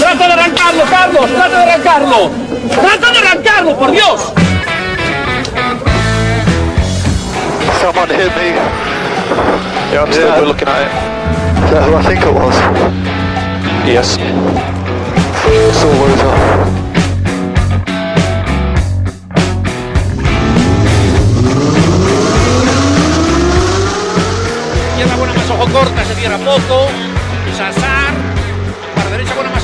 ¡Trata de arrancarlo, Carlos! ¡Trata de arrancarlo! ¡Trata de arrancarlo, por Dios! Someone hit me. Yeah. We're looking at it. Is that who I think it was? Yes. Izquierda buena más ojo corta, se cierra poco.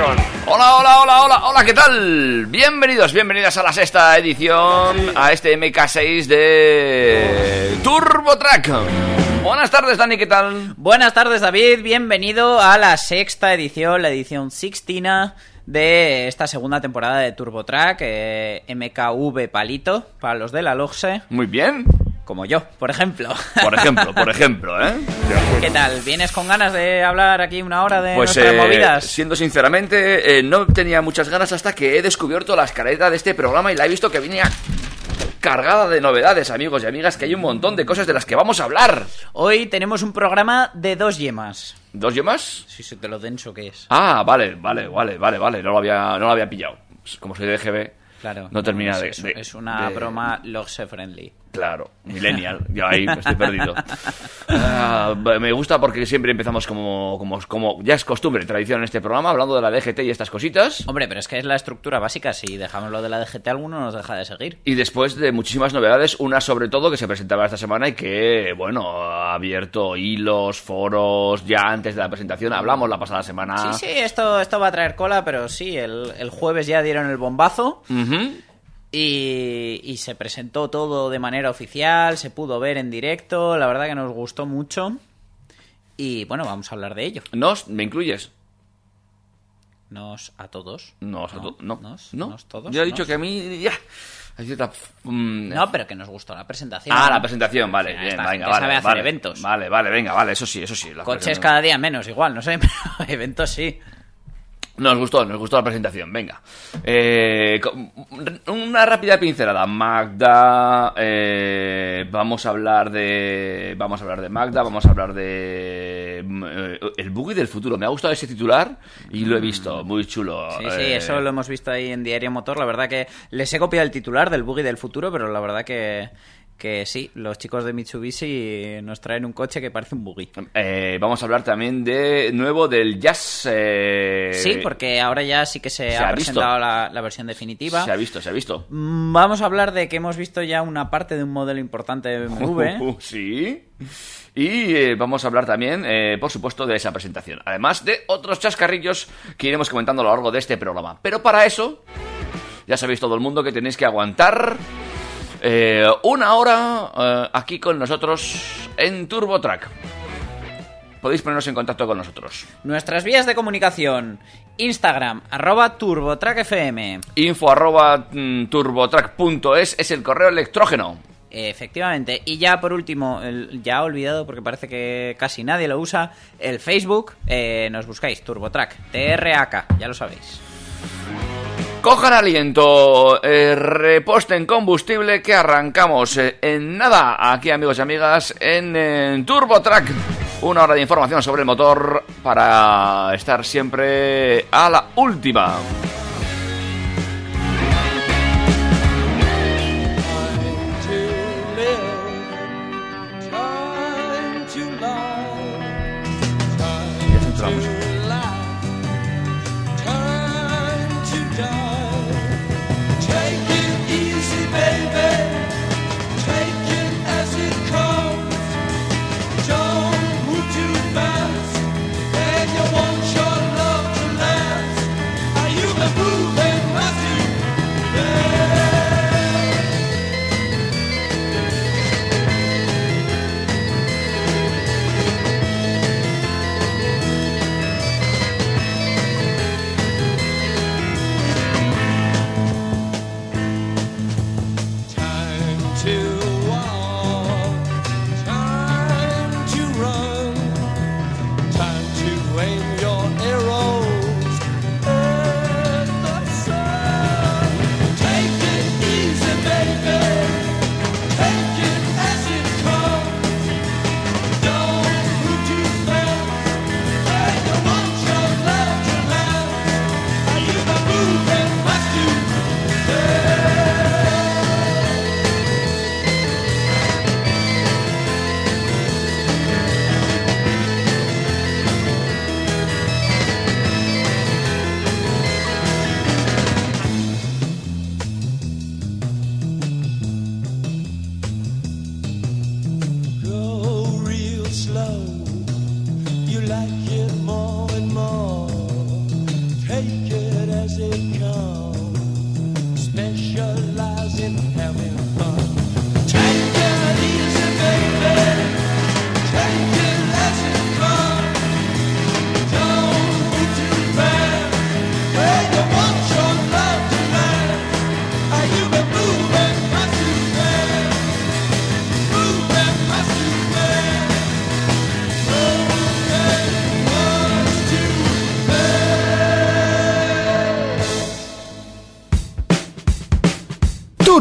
Hola, hola, hola, hola, hola, ¿qué tal? Bienvenidos, bienvenidas a la sexta edición, a este MK6 de TurboTrack. Buenas tardes, Dani, ¿qué tal? Buenas tardes, David. Bienvenido a la sexta edición, la edición sixtina de esta segunda temporada de TurboTrack, eh, MKV Palito, para los de la LOGSE, Muy bien. Como yo, por ejemplo. Por ejemplo, por ejemplo, ¿eh? ¿Qué tal? ¿Vienes con ganas de hablar aquí una hora de Pues nuestras eh, movidas? siendo sinceramente, eh, no tenía muchas ganas hasta que he descubierto la escaleta de este programa y la he visto que venía cargada de novedades, amigos y amigas, que hay un montón de cosas de las que vamos a hablar. Hoy tenemos un programa de dos yemas. ¿Dos yemas? Sí, sí, de lo denso que es. Ah, vale, vale, vale, vale, vale. No lo había, no lo había pillado. Como soy de GB, Claro. no termina es, de, de- es una de- broma LOGSE friendly. Claro, millennial, yo ahí estoy perdido. Ah, me gusta porque siempre empezamos como, como, como ya es costumbre, tradición en este programa, hablando de la DGT y estas cositas. Hombre, pero es que es la estructura básica. Si dejamos lo de la DGT, alguno nos deja de seguir. Y después de muchísimas novedades, una sobre todo que se presentaba esta semana y que, bueno, ha abierto hilos, foros, ya antes de la presentación, hablamos la pasada semana. Sí, sí, esto, esto va a traer cola, pero sí, el, el jueves ya dieron el bombazo Y, y se presentó todo de manera oficial, se pudo ver en directo, la verdad que nos gustó mucho y bueno, vamos a hablar de ello. ¿Nos? ¿Me incluyes? Nos a todos. No, o sea, tú- no, nos, no. nos todos. Yo he dicho nos. que a mí ya hay cierta mm, No, pero que nos gustó la presentación. Ah, la presentación, vale, bien, venga, vale, sabe hacer vale, eventos. Vale, vale, venga, vale, eso sí, eso sí. Coches cada día menos, igual, no sé, pero eventos sí. Nos gustó, nos gustó la presentación, venga. Eh, una rápida pincelada. Magda, eh, vamos a hablar de... Vamos a hablar de Magda, vamos a hablar de... mm, eh, el buggy del futuro. Me ha gustado ese titular y lo he visto, muy chulo. Sí, sí, Eh, eso lo hemos visto ahí en Diario Motor. La verdad que les he copiado el titular del buggy del futuro, pero la verdad que, que sí, los chicos de Mitsubishi nos traen un coche que parece un buggy. eh, vamos a hablar también de nuevo del Jazz. eh, Sí, porque ahora ya sí que se, se ha, presentado la, la versión definitiva. Se ha visto, se ha visto. Mm, Vamos a hablar de que hemos visto ya una parte de un modelo importante de BMW. sí. Y eh, vamos a hablar también, eh, por supuesto, de esa presentación. Además de otros chascarrillos que iremos comentando a lo largo de este programa. Pero para eso, ya sabéis todo el mundo que tenéis que aguantar eh, una hora eh, aquí con nosotros en TurboTrack. Podéis poneros en contacto con nosotros. Nuestras vías de comunicación. Instagram, arroba turbotrackfm. Info arroba mm, turbotrack.es es el correo electrógeno. Efectivamente. Y ya por último, el- ya olvidado porque parece que casi nadie lo usa, el Facebook, eh, nos buscáis, TurboTrack, TRAK, ya lo sabéis. Cojan aliento, eh, reposten combustible que arrancamos eh, en nada aquí amigos y amigas en, eh, TurboTrack. Una hora de información sobre el motor para estar siempre a la última.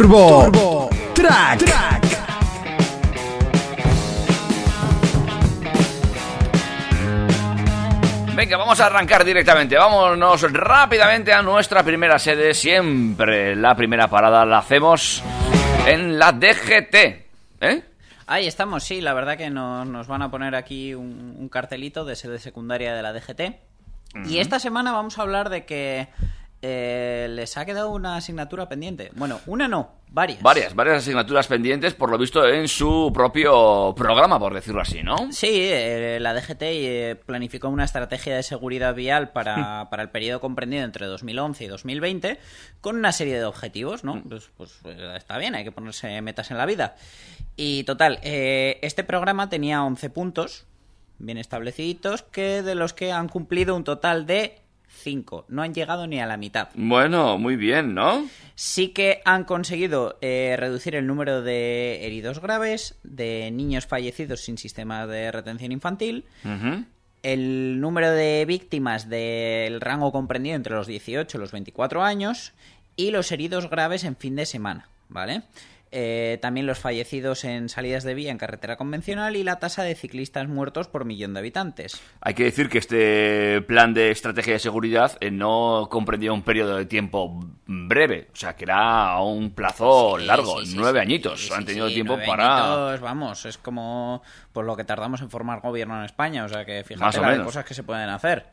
Turbo, Track. Venga, vamos a arrancar directamente. Vámonos rápidamente a nuestra primera sede. Siempre la primera parada la hacemos en la DGT. ¿Eh? Ahí estamos, sí, la verdad que nos, nos van a poner aquí un, un cartelito de sede secundaria de la DGT. Y esta semana vamos a hablar de que eh, les ha quedado una asignatura pendiente. Bueno, una no, varias. Varias, varias asignaturas pendientes, por lo visto, en su propio programa, por decirlo así, ¿no? Sí, eh, la DGT eh, planificó una estrategia de seguridad vial para, para el periodo comprendido entre 2011 y 2020 con una serie de objetivos, ¿no? Pues, pues, eh, está bien, hay que ponerse metas en la vida. Y total, eh, este programa tenía 11 puntos bien establecidos que de los que han cumplido un total de 5. No han llegado ni a la mitad. Bueno, muy bien, ¿no? Sí que han conseguido eh, reducir el número de heridos graves, de niños fallecidos sin sistema de retención infantil, el número de víctimas del rango comprendido entre los 18 y los 24 años y los heridos graves en fin de semana, ¿vale? Eh, también los fallecidos en salidas de vía en carretera convencional y la tasa de ciclistas muertos por millón de habitantes. Hay que decir que este plan de estrategia de seguridad eh, no comprendía un periodo de tiempo breve, o sea, que era un plazo Sí, largo, sí, sí, nueve añitos. Han tenido tiempo para... añitos, vamos, es como por lo que tardamos en formar gobierno en España, o sea que fíjate o la de menos. cosas que se pueden hacer.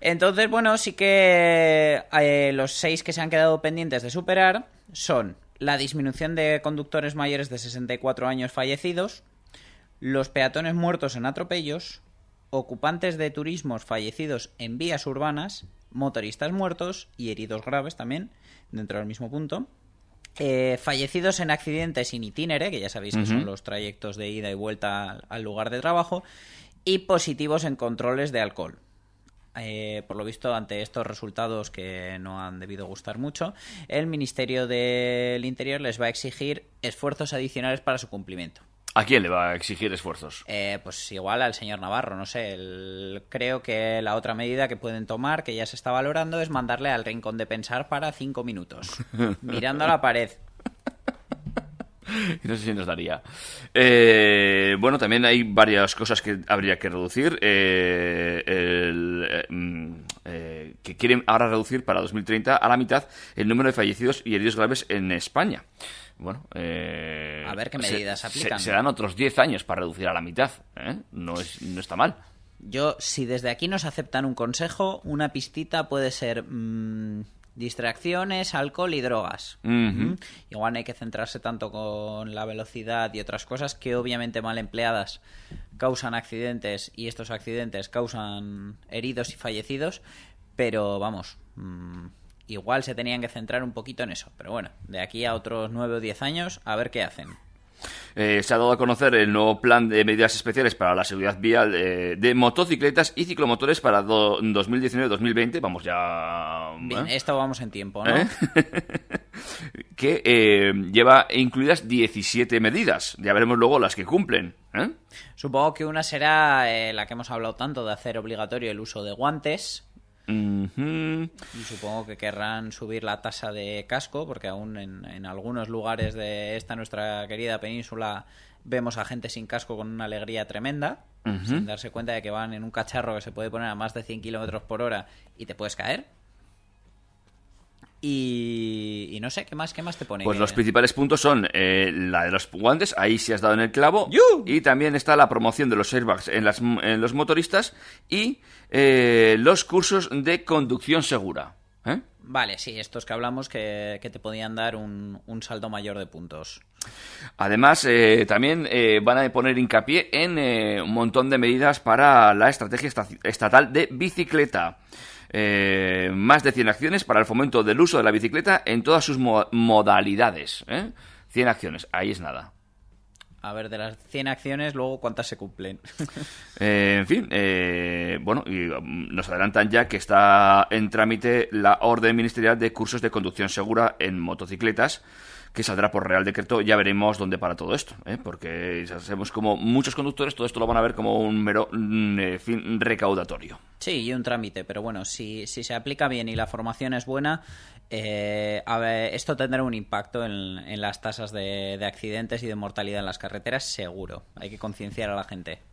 Entonces, bueno, sí que eh, los seis que se han quedado pendientes de superar son la disminución de conductores mayores de 64 años fallecidos, los peatones muertos en atropellos, ocupantes de turismos fallecidos en vías urbanas, motoristas muertos y heridos graves también, dentro del mismo punto. eh, fallecidos en accidentes in itinere, que ya sabéis que son los trayectos de ida y vuelta al lugar de trabajo, y positivos en controles de alcohol. Eh, por lo visto, ante estos resultados que no han debido gustar mucho, el Ministerio del Interior les va a exigir esfuerzos adicionales para su cumplimiento. ¿A quién le va a exigir esfuerzos? Eh, pues igual al señor Navarro, no sé. el- creo que la otra medida que pueden tomar, que ya se está valorando, es mandarle al rincón de pensar para cinco minutos, mirando a la pared. No sé si nos daría. Eh, bueno, también hay varias cosas que habría que reducir. Eh, el, eh, mm, eh, que quieren ahora reducir para 2030 a la mitad el número de fallecidos y heridos graves en España. Bueno, eh, A ver qué se- medidas se- aplican. serán otros 10 años para reducir a la mitad. No, es, no está mal. Yo, si desde aquí nos aceptan un consejo, una pistita puede ser mm, distracciones, alcohol y drogas. Igual no hay que centrarse tanto con la velocidad y otras cosas que obviamente mal empleadas causan accidentes y estos accidentes causan heridos y fallecidos, pero vamos, mm, igual se tenían que centrar un poquito en eso. Pero bueno, de aquí a otros 9 o 10 años, a ver qué hacen. Eh, se ha dado a conocer el nuevo plan de medidas especiales para la seguridad vial eh, de motocicletas y ciclomotores para do- 2019-2020. Vamos ya. Bien, ¿eh? esto vamos en tiempo, ¿no? ¿Eh? que eh, lleva incluidas 17 medidas. Ya veremos luego las que cumplen. Supongo que una será la que hemos hablado tanto de hacer obligatorio el uso de guantes. Y supongo que querrán subir la tasa de casco, porque aún en, en algunos lugares de esta nuestra querida península vemos a gente sin casco con una alegría tremenda, sin darse cuenta de que van en un cacharro que se puede poner a más de 100 kilómetros por hora y te puedes caer. Y, y no sé, ¿qué más, qué más te pone? Pues los principales puntos son eh, la de los guantes, ahí sí has dado en el clavo. ¡Yu! Y también está la promoción de los airbags en, las, en los motoristas y eh, los cursos de conducción segura. ¿eh? Vale, sí, estos que hablamos que, que te podían dar un, un saldo mayor de puntos. Además, eh, también eh, van a poner hincapié en eh, un montón de medidas para la estrategia esta- estatal de bicicleta. Eh, más de 100 acciones para el fomento del uso de la bicicleta en todas sus mo- modalidades. ¿eh? 100 acciones, ahí es nada. A ver, de las 100 acciones, luego cuántas se cumplen. Eh, en fin, eh, bueno, y um, nos adelantan ya que está en trámite la orden ministerial de cursos de conducción segura en motocicletas, que saldrá por Real Decreto. Ya veremos dónde para todo esto, ¿eh? porque sabemos como muchos conductores todo esto lo van a ver como un mero mm, eh, fin recaudatorio. Sí, y un trámite, pero bueno, si, si se aplica bien y la formación es buena, eh, esto tendrá un impacto en, las tasas de accidentes y de mortalidad en las carreteras, seguro. Hay que concienciar a la gente.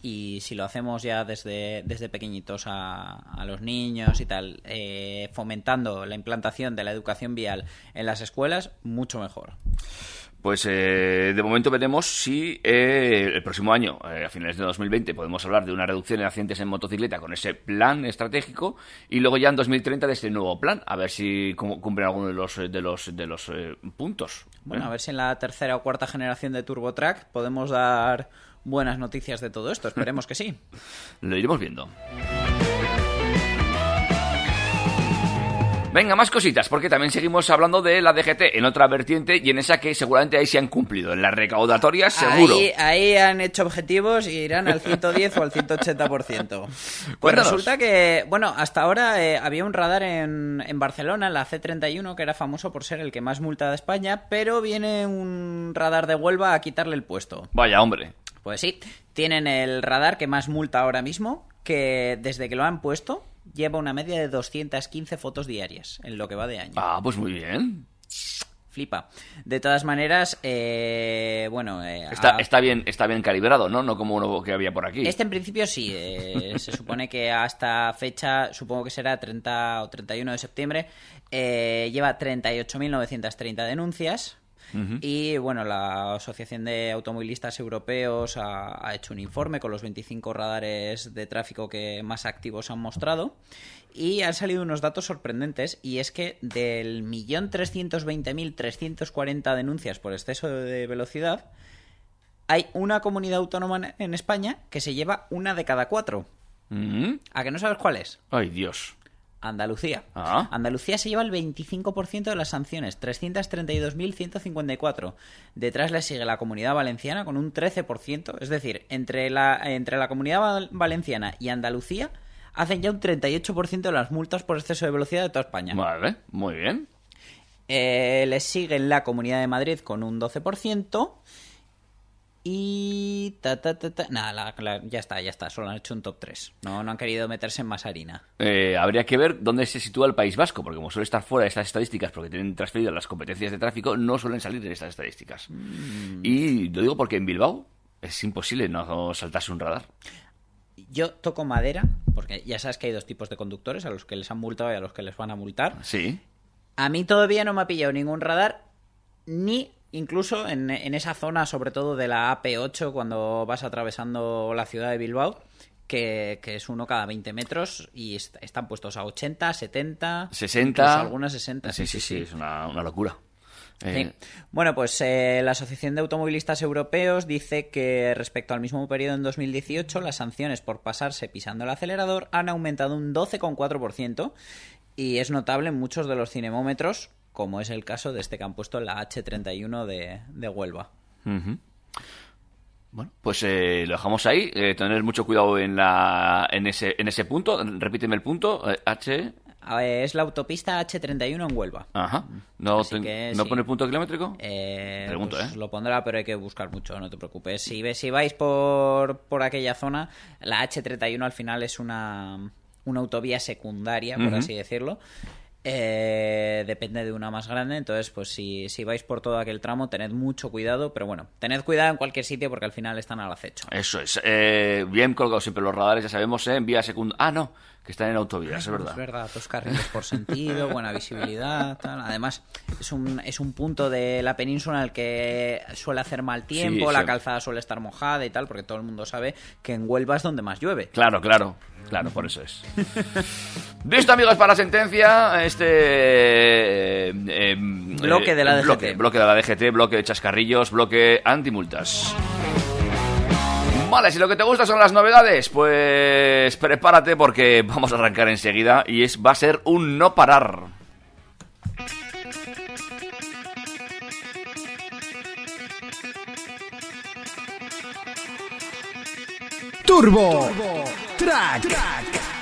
Y si lo hacemos ya desde, desde pequeñitos a, a los niños y tal, eh, fomentando la implantación de la educación vial en las escuelas, mucho mejor. Pues eh, de momento veremos si eh, el próximo año, eh, a finales de 2020, podemos hablar de una reducción de accidentes en motocicleta con ese plan estratégico y luego ya en 2030 de este nuevo plan, a ver si cum- cumplen alguno de los de los de los eh, puntos. Bueno, ¿eh? a ver si en la tercera o cuarta generación de TurboTrack podemos dar buenas noticias de todo esto. Esperemos que sí. Lo iremos viendo. Venga, más cositas, porque también seguimos hablando de la DGT en otra vertiente y en esa que seguramente ahí se han cumplido. En la recaudatoria, seguro. Ahí, ahí han hecho objetivos y irán al 110 o al 180%. Pues resulta que, bueno, hasta ahora eh, había un radar en, en Barcelona, la C31, que era famoso por ser el que más multa de España, pero viene un radar de Huelva a quitarle el puesto. Vaya, hombre. Pues sí, tienen el radar que más multa ahora mismo, que desde que lo han puesto lleva una media de 215 fotos diarias en lo que va de año. Ah, pues muy bien. Flipa. De todas maneras, eh, bueno... eh, Está, a- está bien, está bien calibrado, ¿no? No como uno que había por aquí. Este en principio sí, eh, se supone que hasta fecha, supongo que será 30 o 31 de septiembre, eh, lleva 38.930 denuncias. Y bueno, la Asociación de Automovilistas Europeos ha, ha hecho un informe con los 25 radares de tráfico que más activos han mostrado. Y han salido unos datos sorprendentes. Y es que del 1.320.340 denuncias por exceso de velocidad, hay una comunidad autónoma en España que se lleva una de cada cuatro. ¿A que no sabes cuál es? Ay, Dios. Andalucía. Ah. Andalucía se lleva el 25% de las sanciones, 332.154. Detrás le sigue la comunidad valenciana con un 13%. Es decir, entre la, entre la comunidad val- valenciana y Andalucía hacen ya un 38% de las multas por exceso de velocidad de toda España. Vale, muy bien. Eh, le sigue la Comunidad de Madrid con un 12%. Y... Ta, ta, ta, ta. Nada, la- la- ya está, ya está. Solo han hecho un top 3. No, no han querido meterse en más harina. Eh, habría que ver dónde se sitúa el País Vasco, porque como suele estar fuera de estas estadísticas, porque tienen transferidas las competencias de tráfico, no suelen salir en estas estadísticas. Y lo digo porque en Bilbao es imposible no saltarse un radar. Yo toco madera, porque ya sabes que hay dos tipos de conductores, a los que les han multado y a los que les van a multar. Sí. A mí todavía no me ha pillado ningún radar, ni incluso en, en esa zona, sobre todo de la AP8, cuando vas atravesando la ciudad de Bilbao, que, que es uno cada 20 metros y est- están puestos a 80, 70, 60. incluso algunas 60. Sí, sí, sí, es una, una locura. Eh, Sí. Bueno, pues eh, la Asociación de Automovilistas Europeos dice que respecto al mismo periodo en 2018, las sanciones por pasarse pisando el acelerador han aumentado un 12,4% y es notable en muchos de los cinemómetros, como es el caso de este que han puesto en la H31 de, de Huelva. Bueno, pues eh, lo dejamos ahí. eh, tener mucho cuidado en, la, en, ese, en ese punto. Repíteme el punto. eh, H. Es la autopista H31 en Huelva. Ajá. ¿No, ten- que ¿no sí. pone punto kilométrico? Eh, Pregunto, pues ¿eh? Lo pondrá, pero hay que buscar mucho, no te preocupes. Si, ve- si vais por, por aquella zona, la H31 al final es una, una autovía secundaria, por así decirlo. Eh, depende de una más grande, entonces pues si, si vais por todo aquel tramo tened mucho cuidado, pero bueno, tened cuidado en cualquier sitio porque al final están al acecho. Eso es. Eh, bien colgados siempre los radares, ya sabemos, ¿eh? en vía secundaria. Ah, no, que están en autovías, es verdad. Es verdad, dos carriles por sentido, buena visibilidad, tal. Además, es un, es un punto de la península en el que suele hacer mal tiempo, Sí, la sí. calzada suele estar mojada y tal, porque todo el mundo sabe que en Huelva es donde más llueve. Claro, claro, claro, por eso es. Listo, amigos, para la sentencia, este... eh, eh, Bloque de la DGT. Bloque, bloque de la DGT, bloque de chascarrillos, bloque antimultas. Vale, si lo que te gusta son las novedades, pues prepárate porque vamos a arrancar enseguida y es va a ser un no parar. Turbo, track. track.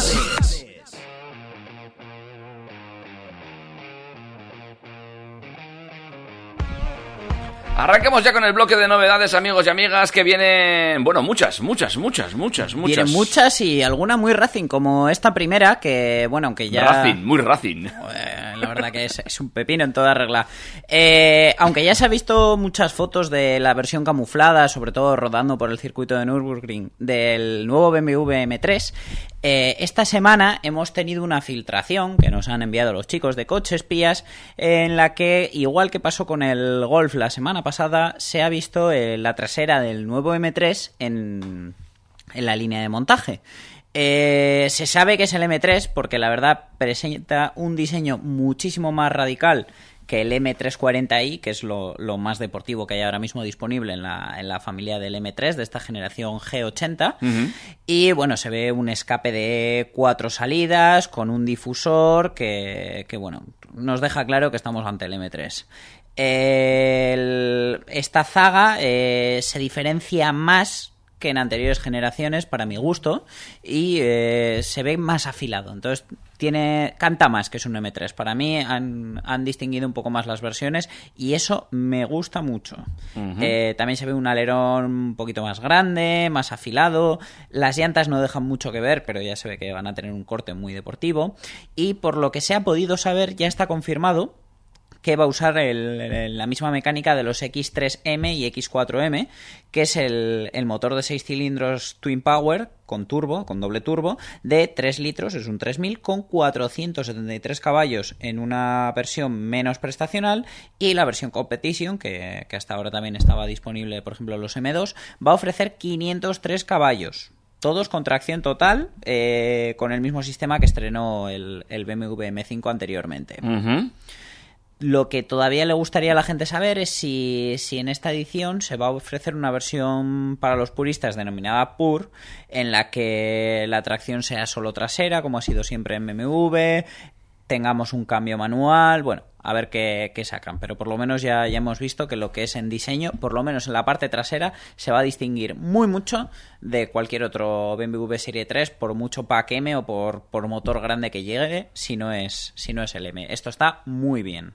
Novedades. Arranquemos ya con el bloque de novedades, amigos y amigas, que vienen, bueno, muchas, muchas, muchas, muchas, muchas. Vienen muchas y alguna muy Racing, como esta primera, que bueno, aunque ya... Racing, muy Racing. La verdad que es, es un pepino en toda regla. Eh, aunque ya se ha visto muchas fotos de la versión camuflada, sobre todo rodando por el circuito de Nürburgring, del nuevo BMW M3, eh, esta semana hemos tenido una filtración que nos han enviado los chicos de Coche Espías, en la que, igual que pasó con el Golf la semana pasada, se ha visto eh, la trasera del nuevo M3 en, en la línea de montaje. Eh, se sabe que es el M3 porque la verdad presenta un diseño muchísimo más radical que el M340i, que es lo, lo más deportivo que hay ahora mismo disponible en la, en la familia del M3 de esta generación G80. Y bueno, se ve un escape de cuatro salidas con un difusor que, que, bueno, nos deja claro que estamos ante el M3. El- esta zaga eh, se diferencia más que en anteriores generaciones para mi gusto y eh, se ve más afilado. Entonces tiene canta más que es un M3 para mí han, han distinguido un poco más las versiones y eso me gusta mucho. Eh, también se ve un alerón un poquito más grande más afilado. Las llantas no dejan mucho que ver pero ya se ve que van a tener un corte muy deportivo. Y por lo que se ha podido saber ya está confirmado que va a usar la misma mecánica de los X3M y X4M, que es el, motor de 6 cilindros Twin Power con turbo, con doble turbo, de 3 litros, es un 3000, con 473 caballos en una versión menos prestacional y la versión Competition, que, hasta ahora también estaba disponible, por ejemplo, los M2, va a ofrecer 503 caballos. Todos con tracción total, eh, con el mismo sistema que estrenó el, BMW M5 anteriormente. Lo que todavía le gustaría a la gente saber es si, si en esta edición se va a ofrecer una versión para los puristas denominada Pur, en la que la tracción sea solo trasera, como ha sido siempre en BMW, tengamos un cambio manual, bueno, a ver qué, qué sacan, pero por lo menos ya, ya hemos visto que lo que es en diseño, por lo menos en la parte trasera, se va a distinguir muy mucho de cualquier otro BMW Serie 3, por mucho pack M o por, por motor grande que llegue, si no es, si no es el M. Esto está muy bien.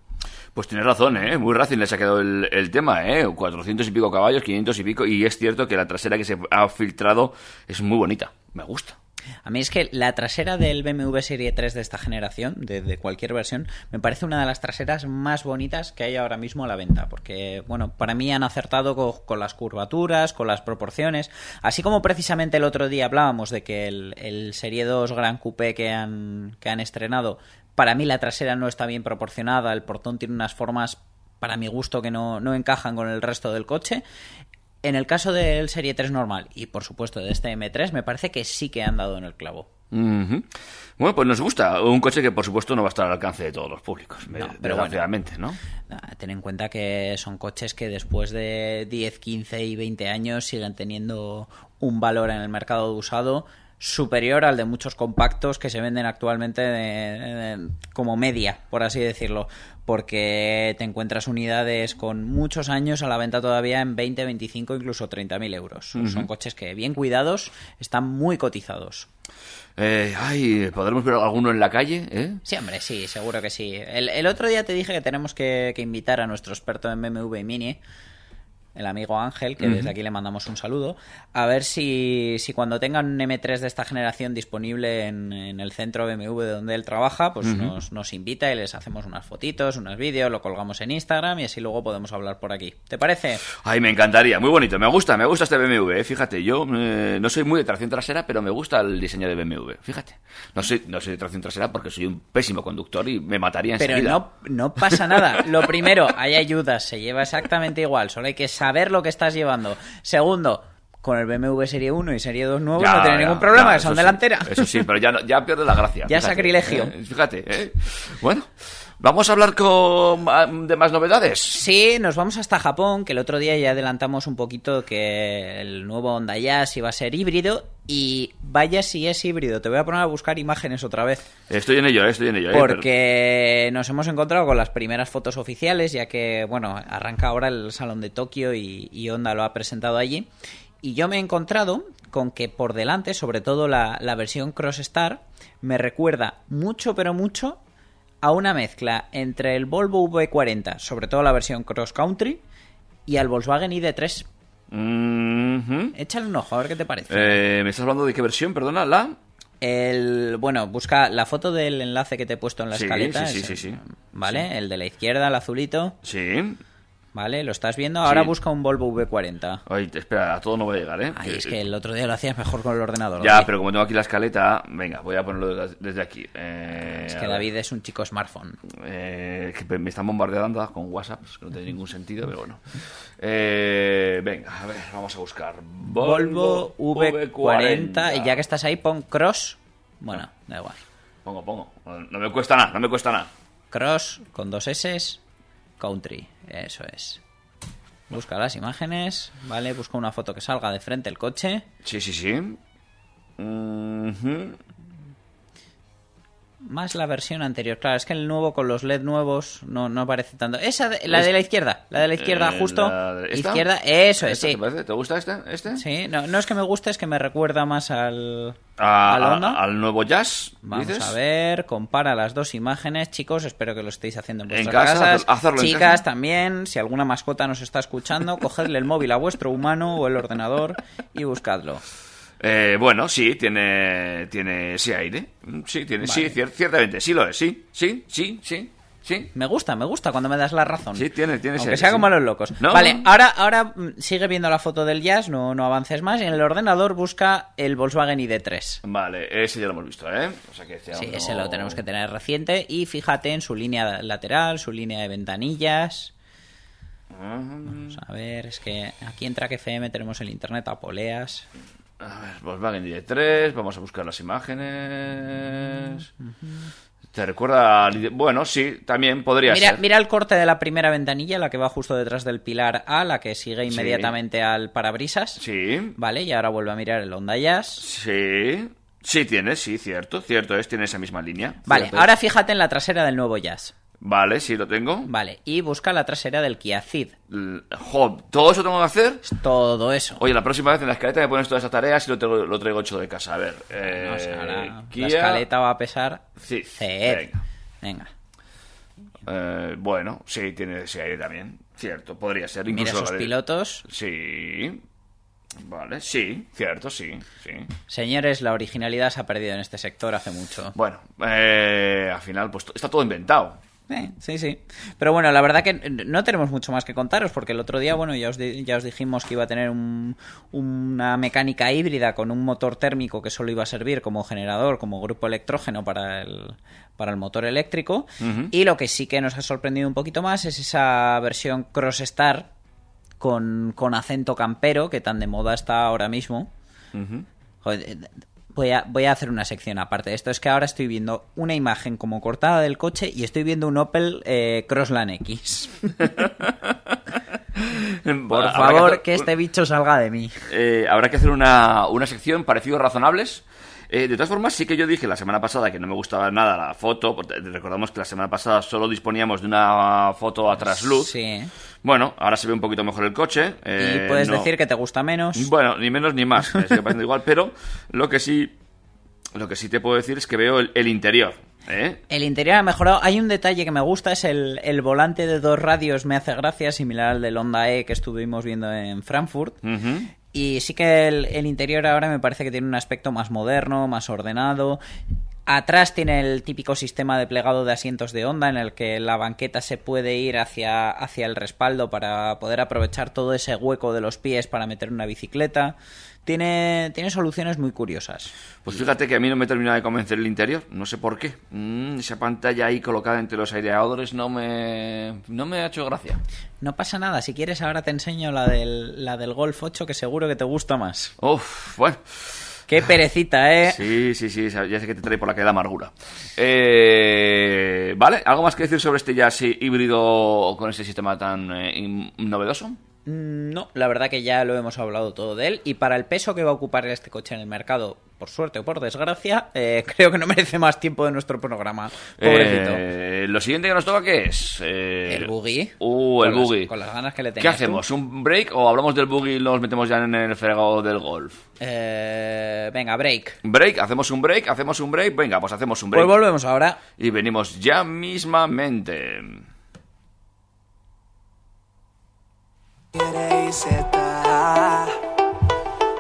Pues tienes razón, ¿eh? Muy Racing les ha quedado el, tema, ¿eh? 400 y pico caballos, 500 y pico, y es cierto que la trasera que se ha filtrado es muy bonita. Me gusta. A mí es que la trasera del BMW Serie 3 de esta generación, de, cualquier versión, me parece una de las traseras más bonitas que hay ahora mismo a la venta. Porque, bueno, para mí han acertado co- con, las curvaturas, con las proporciones. Así como precisamente el otro día hablábamos de que el, el Serie 2 Gran Coupé que han, que han estrenado, para mí la trasera no está bien proporcionada, el portón tiene unas formas para mi gusto que no, no encajan con el resto del coche. En el caso del Serie 3 normal y por supuesto de este M3 me parece que sí que han dado en el clavo. Bueno, pues nos gusta. Un coche que, por supuesto, no va a estar al alcance de todos los públicos. No, pero desgraciadamente, ¿no? Ten en cuenta que son coches que después de 10, 15 y 20 años siguen teniendo un valor en el mercado de usado superior al de muchos compactos que se venden actualmente de- de- como media, por así decirlo, porque te encuentras unidades con muchos años a la venta todavía en 20, 25, incluso 30 mil euros. Son coches que bien cuidados están muy cotizados. Eh, ay, ¿podremos ver alguno en la calle? ¿eh? Sí, hombre, sí, seguro que sí. El, el otro día te dije que tenemos que, que invitar a nuestro experto en BMW y Mini, el amigo Ángel, que desde aquí le mandamos un saludo, a ver si, si cuando tengan un M3 de esta generación disponible en, en el centro BMW de donde él trabaja, pues nos, nos invita y les hacemos unas fotitos, unos vídeos, lo colgamos en Instagram y así luego podemos hablar por aquí. ¿Te parece? Ay, me encantaría. Muy bonito. Me gusta, me gusta este BMW. eh. Fíjate, yo eh, no soy muy de tracción trasera, pero me gusta el diseño de BMW. Fíjate. No soy, no soy de tracción trasera porque soy un pésimo conductor y me mataría Pero enseguida. no, no pasa nada. Lo primero, hay ayudas, se lleva exactamente igual. Solo hay que saber lo que estás llevando. Segundo, con el BMW Serie 1 y Serie 2 nuevos Ya, no tiene ya, ningún problema, ya, que son sí, delantera. Eso sí, pero ya, no- ya pierde la gracia. Ya fíjate, sacrilegio. eh, fíjate, ¿eh? Bueno, vamos a hablar con, ah, de más novedades. Sí, nos vamos hasta Japón, que el otro día ya adelantamos un poquito que el nuevo Honda Jazz iba a ser híbrido. Y vaya si es híbrido, te voy a poner a buscar imágenes otra vez. Estoy en ello, eh, estoy en ello. eh, Porque nos hemos encontrado con las primeras fotos oficiales, ya que, bueno, arranca ahora el Salón de Tokio y, y Honda lo ha presentado allí. Y yo me he encontrado con que por delante, sobre todo la, la versión Cross Star, me recuerda mucho, pero mucho a una mezcla entre el Volvo V40, sobre todo la versión Cross Country, y al Volkswagen ID3. Mhm. Échale un ojo, a ver qué te parece. Eh, ¿Me estás hablando de qué versión? Perdona, la. El, bueno, busca la foto del enlace que te he puesto en la Sí, escaleta. sí, sí, sí. ¿Vale? El de la izquierda, el azulito. Sí. ¿Vale? ¿Lo estás viendo? Ahora Sí. busca un Volvo V40. Ay, espera, a todo no voy a llegar, ¿eh? Ay, es que el otro día lo hacías mejor con el ordenador. Ya, pero como tengo aquí la escaleta, venga, voy a ponerlo desde- aquí. Eh, Es que. David es un chico smartphone. Eh, que me están bombardeando con WhatsApp, que no tiene ningún sentido, pero bueno. Eh, venga, a ver, vamos a buscar. Volvo V40. Y ya que estás ahí, pon Cross. Bueno, da igual. Pongo, pongo. No me cuesta nada, no me cuesta nada. Cross con dos S. Country. Eso es. Busca las imágenes. ¿Vale? Busca una foto que salga de frente el coche. Sí, sí, sí. Más la versión anterior. Claro, es que el nuevo con los LED nuevos no, no parece tanto. Esa, de- la de la izquierda. La de la izquierda, Eh, justo. Izquierda, eso es, ¿Esta sí. ¿Te, gusta este? ¿Este? Sí, no, no es que me guste, es que me recuerda más al, A- al a- al nuevo Jazz, Vamos dices? a ver, compara las dos imágenes, chicos. Espero que lo estéis haciendo en En vuestras casa, casas. hacer- hacerlo en Chicas casa. también, si alguna mascota nos está escuchando, cogedle el móvil a vuestro humano o el ordenador y buscadlo. Eh, bueno, sí, tiene, tiene sí aire. Mm, Sí, tiene, sí, cier- ciertamente, sí lo es, sí, sí, sí, sí, sí. Me gusta, me gusta cuando me das la razón. Sí, tiene, tiene ese Aunque aire, sea sí. como a los locos. No, vale, ahora, ahora mm, sigue viendo la foto del jazz, no, no avances más. Y en el ordenador busca el Volkswagen ID3. Vale, ese ya lo hemos visto, ¿eh? O sea que ese Sí, no- ese lo tenemos que tener reciente. Y fíjate en su línea lateral, su línea de ventanillas. Vamos a ver, es que aquí en Track FM tenemos el internet a poleas. A ver, Volkswagen ID3, vamos a buscar las imágenes. ¿Te recuerda? Bueno, sí, también podría Mira, ser. mira el corte de la primera ventanilla, la que va justo detrás del pilar A, la que sigue inmediatamente al parabrisas. Sí, Vale, y ahora vuelve a mirar el Honda Jazz. sí. Sí tiene, sí, cierto, cierto es, tiene esa misma línea. Vale, Cierto ahora fíjate en la trasera del nuevo Jazz. Vale, sí, lo tengo. Vale, y busca la trasera del Kia Ceed. ¿todo eso tengo que hacer? Todo eso. Oye, la próxima vez en la escaleta me pones todas esas tareas y lo traigo, lo traigo hecho de casa. A ver, eh, No ahora Kia- la escaleta va a pesar. Sí, venga. Venga. Eh, bueno, sí, tiene ese aire también. Cierto, podría ser. Mira Incluso sus la de- pilotos. Sí. Vale, sí, cierto, sí, sí. Señores, la originalidad se ha perdido en este sector hace mucho. Bueno, eh, al final, pues está todo inventado. Eh, sí, sí. Pero bueno, la verdad que no tenemos mucho más que contaros, porque el otro día, bueno, ya os, di- ya os dijimos que iba a tener un- una mecánica híbrida con un motor térmico que solo iba a servir como generador, como grupo electrógeno para el, para el motor eléctrico. Y lo que sí que nos ha sorprendido un poquito más es esa versión Cross Star con, con acento campero, que tan de moda está ahora mismo. Joder, eh, voy a, voy a hacer una sección aparte de esto. Es que ahora estoy viendo una imagen como cortada del coche y estoy viendo un Opel eh, Crossland X. Por favor, hacer- que este bicho salga de mí. Eh, habrá que hacer una, una sección parecidos razonables. Eh, de todas formas, sí que yo dije la semana pasada que no me gustaba nada la foto. porque Recordamos que la semana pasada solo disponíamos de una foto a trasluz. Sí. Bueno, ahora se ve un poquito mejor el coche. eh, y puedes no- decir que te gusta menos. Bueno, ni menos ni más. eh, sigue pareciendo igual, pero lo que sí, lo que sí te puedo decir es que veo el, el interior. ¿eh? El interior ha mejorado. Hay un detalle que me gusta, es el, el volante de dos radios, me hace gracia, similar al del Honda E que estuvimos viendo en Frankfurt. Ujú. Y sí que el, el interior ahora me parece que tiene un aspecto más moderno, más ordenado. Atrás tiene el típico sistema de plegado de asientos de Honda en el que la banqueta se puede ir hacia, hacia el respaldo para poder aprovechar todo ese hueco de los pies para meter una bicicleta. Tiene, tiene soluciones muy curiosas. Pues fíjate que a mí no me termina de convencer el interior, no sé por qué. Mm, esa pantalla ahí colocada entre los aireadores no me, no me ha hecho gracia. No pasa nada, si quieres ahora te enseño la del, la del Golf 8 que seguro que te gusta más. Uf, bueno. Qué perecita, ¿eh? Sí, sí, sí, ya sé que te trae por la caída amargura. Eh, vale, ¿algo más que decir sobre este jazz híbrido con este sistema tan eh, novedoso? Mm, No, la verdad que ya lo hemos hablado todo de él. Y para el peso que va a ocupar este coche en el mercado, por suerte o por desgracia, eh, creo que no merece más tiempo de nuestro programa. Pobrecito. Eh, lo siguiente que nos toca, ¿qué es? Eh, el boogie. Uh, el Con las- boogie. con las ganas que le ¿Qué tenías hacemos? tú. ¿Un break o hablamos del boogie y nos metemos ya en el fregado del golf? Eh, venga, break. ¿Break? ¿Hacemos un break? ¿Hacemos un break? Venga, pues hacemos un break. Pues volvemos ahora. Y venimos ya mismamente.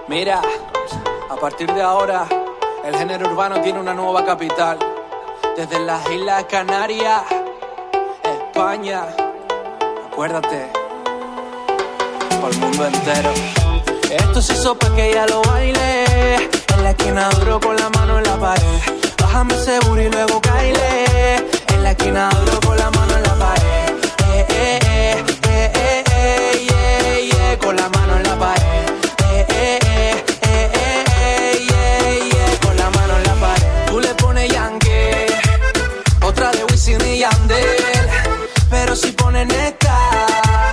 Mira, a partir de ahora, el género urbano tiene una nueva capital. Desde las Islas Canarias, España, acuérdate, por el mundo entero. Esto se hizo pa' que ella lo baile. En la esquina duro con la mano en la pared. Bájame ese y luego caile. En la esquina duro con la mano en la pared. Eh, eh, eh, eh, eh, eh, yeah, con la Si ponen esta,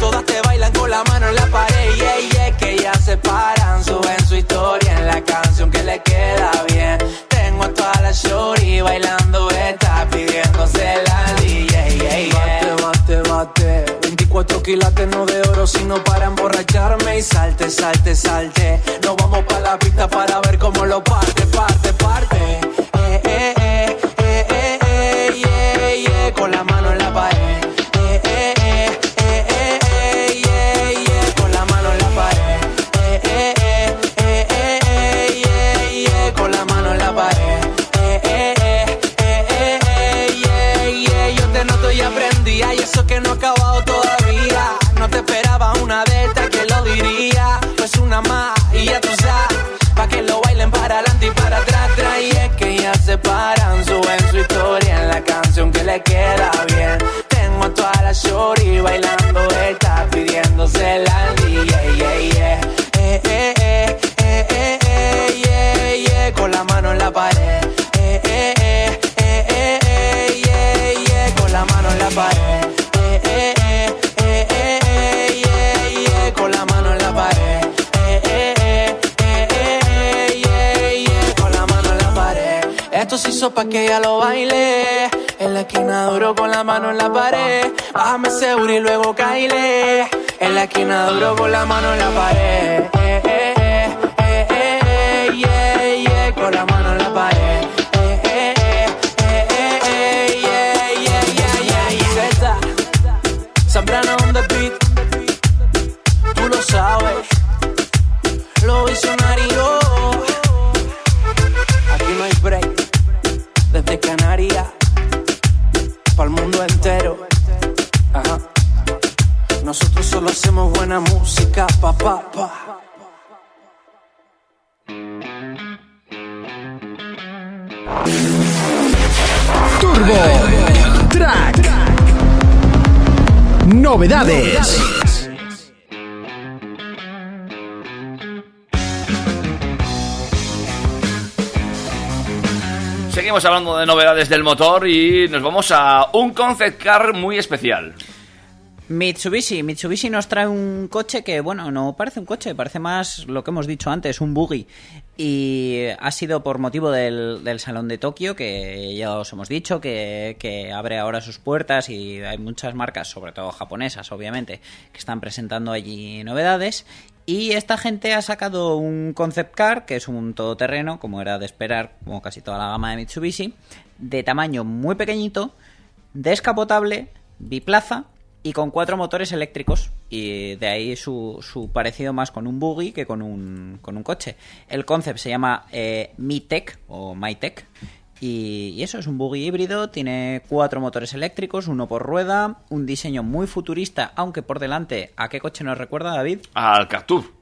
todas te bailan con la mano en la pared. Yeah, que ya se paran, suben su historia en la canción que le queda bien. Tengo a toda la shorty bailando esta, pidiéndosela al DJ. Bate, bate, bate. 24 quilates no de oro, sino para emborracharme y salte, salte, salte. Nos vamos para la pista para ver cómo lo parte, pa' que ella lo baile. En la esquina duro con la mano en la pared. Bájame seguro y luego caile. En la esquina duro con la mano en la pared. Eh, eh, eh, con la mano en la pared. Solo hacemos buena música, pa, pa, pa. Turbo Track. Novedades. Seguimos hablando de novedades del motor y nos vamos a un concept car muy especial. Mitsubishi. Mitsubishi nos trae un coche que, bueno, no parece un coche, parece más lo que hemos dicho antes, un buggy. Y ha sido por motivo del, del Salón de Tokio, que ya os hemos dicho, que, que abre ahora sus puertas y hay muchas marcas, sobre todo japonesas, obviamente, que están presentando allí novedades. Y esta gente ha sacado un concept car, que es un todoterreno, como era de esperar, como casi toda la gama de Mitsubishi, de tamaño muy pequeñito, descapotable, biplaza y con cuatro motores eléctricos. Y de ahí su, su parecido más con un buggy que con un, con un coche. El concept se llama eh, MiTech o MyTech. Y, eso es un buggy híbrido, tiene cuatro motores eléctricos, uno por rueda, un diseño muy futurista, aunque por delante, ¿a qué coche nos recuerda David? Al Cactus.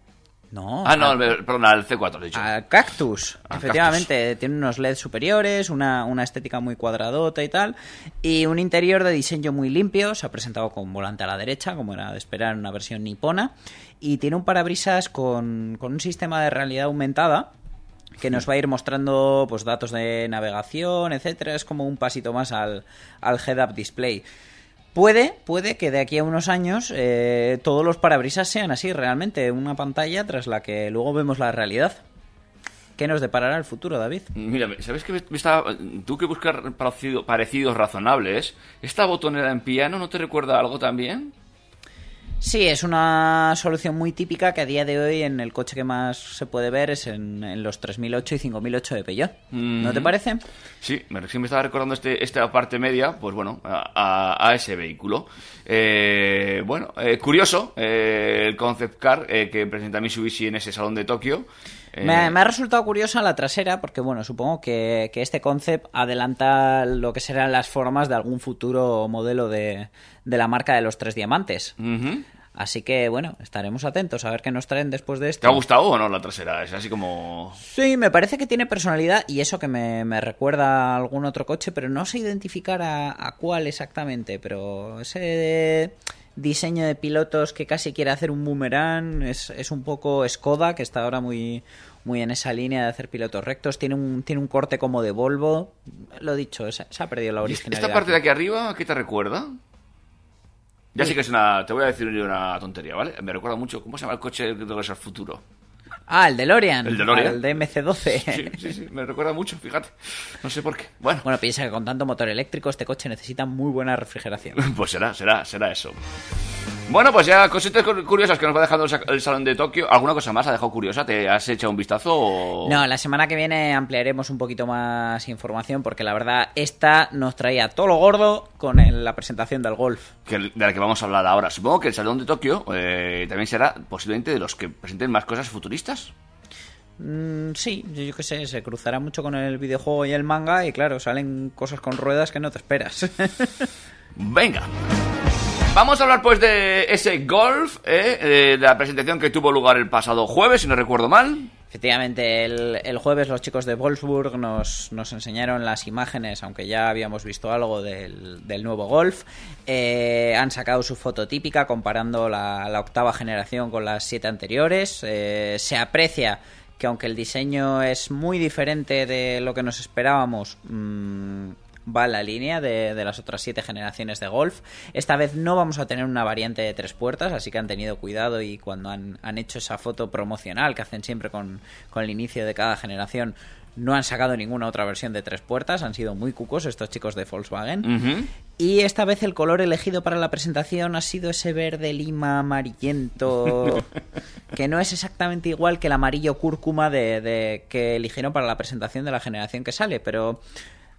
No, Ah, no, al- al- perdón, al C4, he dicho. a Cactus, efectivamente, tiene unos LED superiores, una, una estética muy cuadradota y tal, y un interior de diseño muy limpio, se ha presentado con volante a la derecha, como era de esperar en una versión nipona, y tiene un parabrisas con, con un sistema de realidad aumentada que nos va a ir mostrando pues datos de navegación, etcétera, es como un pasito más al, al head-up display. Puede, puede que de aquí a unos años eh, todos los parabrisas sean así, realmente, una pantalla tras la que luego vemos la realidad. ¿Qué nos deparará el futuro, David? Mira, ¿sabes que me, estaba... Tú que buscar parecido- parecidos razonables, ¿esta botonera en piano no te recuerda algo también? Sí, es una solución muy típica que a día de hoy en el coche que más se puede ver es en, en los 3008 y 5008 de Peugeot. ¿No te Ujú. parece? Sí, me, sí me estaba recordando este, esta parte media, pues bueno, a, a- a ese vehículo. Eh, bueno, eh, curioso, eh, el concept car eh, que presenta Mitsubishi en ese salón de Tokio. Eh, Me, ha- me ha resultado curiosa la trasera porque, bueno, supongo que, que este concept adelanta lo que serán las formas de algún futuro modelo de, de la marca de los tres diamantes. Así que, bueno, estaremos atentos a ver qué nos traen después de esto. ¿Te ha gustado o no la trasera? Es así como... Sí, me parece que tiene personalidad y eso que me, me recuerda a algún otro coche, pero no sé identificar a, a cuál exactamente. Pero ese diseño de pilotos que casi quiere hacer un boomerang es, es un poco Skoda, que está ahora muy, muy en esa línea de hacer pilotos rectos. Tiene un, tiene un corte como de Volvo. Lo dicho, se, se ha perdido la ¿Y originalidad. ¿Esta parte de aquí arriba qué te recuerda? Ya sé que es una... Te voy a decir una tontería, ¿vale? Me recuerda mucho... ¿Cómo se llama el coche de Regreso al Futuro? Ah, el DeLorean. El DeLorean. El DMC-12. Sí, sí, sí, me recuerda mucho, fíjate. No sé por qué. Bueno, Bueno, piensa que con tanto motor eléctrico este coche necesita muy buena refrigeración. pues será, será, será eso. Bueno, pues ya cositas cu- curiosas que nos va dejando el, sa- el salón de Tokio. ¿Alguna cosa más ha dejado curiosa? ¿Te has echado un vistazo o...? No, la semana que viene ampliaremos un poquito más información porque la verdad esta nos traía todo lo gordo con la presentación del golf. que, de la que vamos a hablar ahora. Supongo que el Salón de Tokio eh, también será posiblemente de los que presenten más cosas futuristas. Mm, sí, yo, yo qué sé, se cruzará mucho con el videojuego y el manga y claro, salen cosas con ruedas que no te esperas. Venga. Vamos a hablar pues de ese golf, eh, de la presentación que tuvo lugar el pasado jueves, si no recuerdo mal. Efectivamente, el, jueves los chicos de Wolfsburg nos, enseñaron las imágenes, aunque ya habíamos visto algo del, del nuevo Golf. Eh, han sacado su foto típica comparando la, la octava generación con las siete anteriores. Eh, se aprecia que aunque el diseño es muy diferente de lo que nos esperábamos, mm, va en la línea de, de las otras siete generaciones de Golf. Esta vez no vamos a tener una variante de tres puertas, así que han tenido cuidado y cuando han, han hecho esa foto promocional que hacen siempre con, con el inicio de cada generación, no han sacado ninguna otra versión de tres puertas, han sido muy cucos estos chicos de Volkswagen. Y esta vez el color elegido para la presentación ha sido ese verde lima amarillento, que no es exactamente igual que el amarillo cúrcuma de, de- que eligieron para la presentación de la generación que sale, pero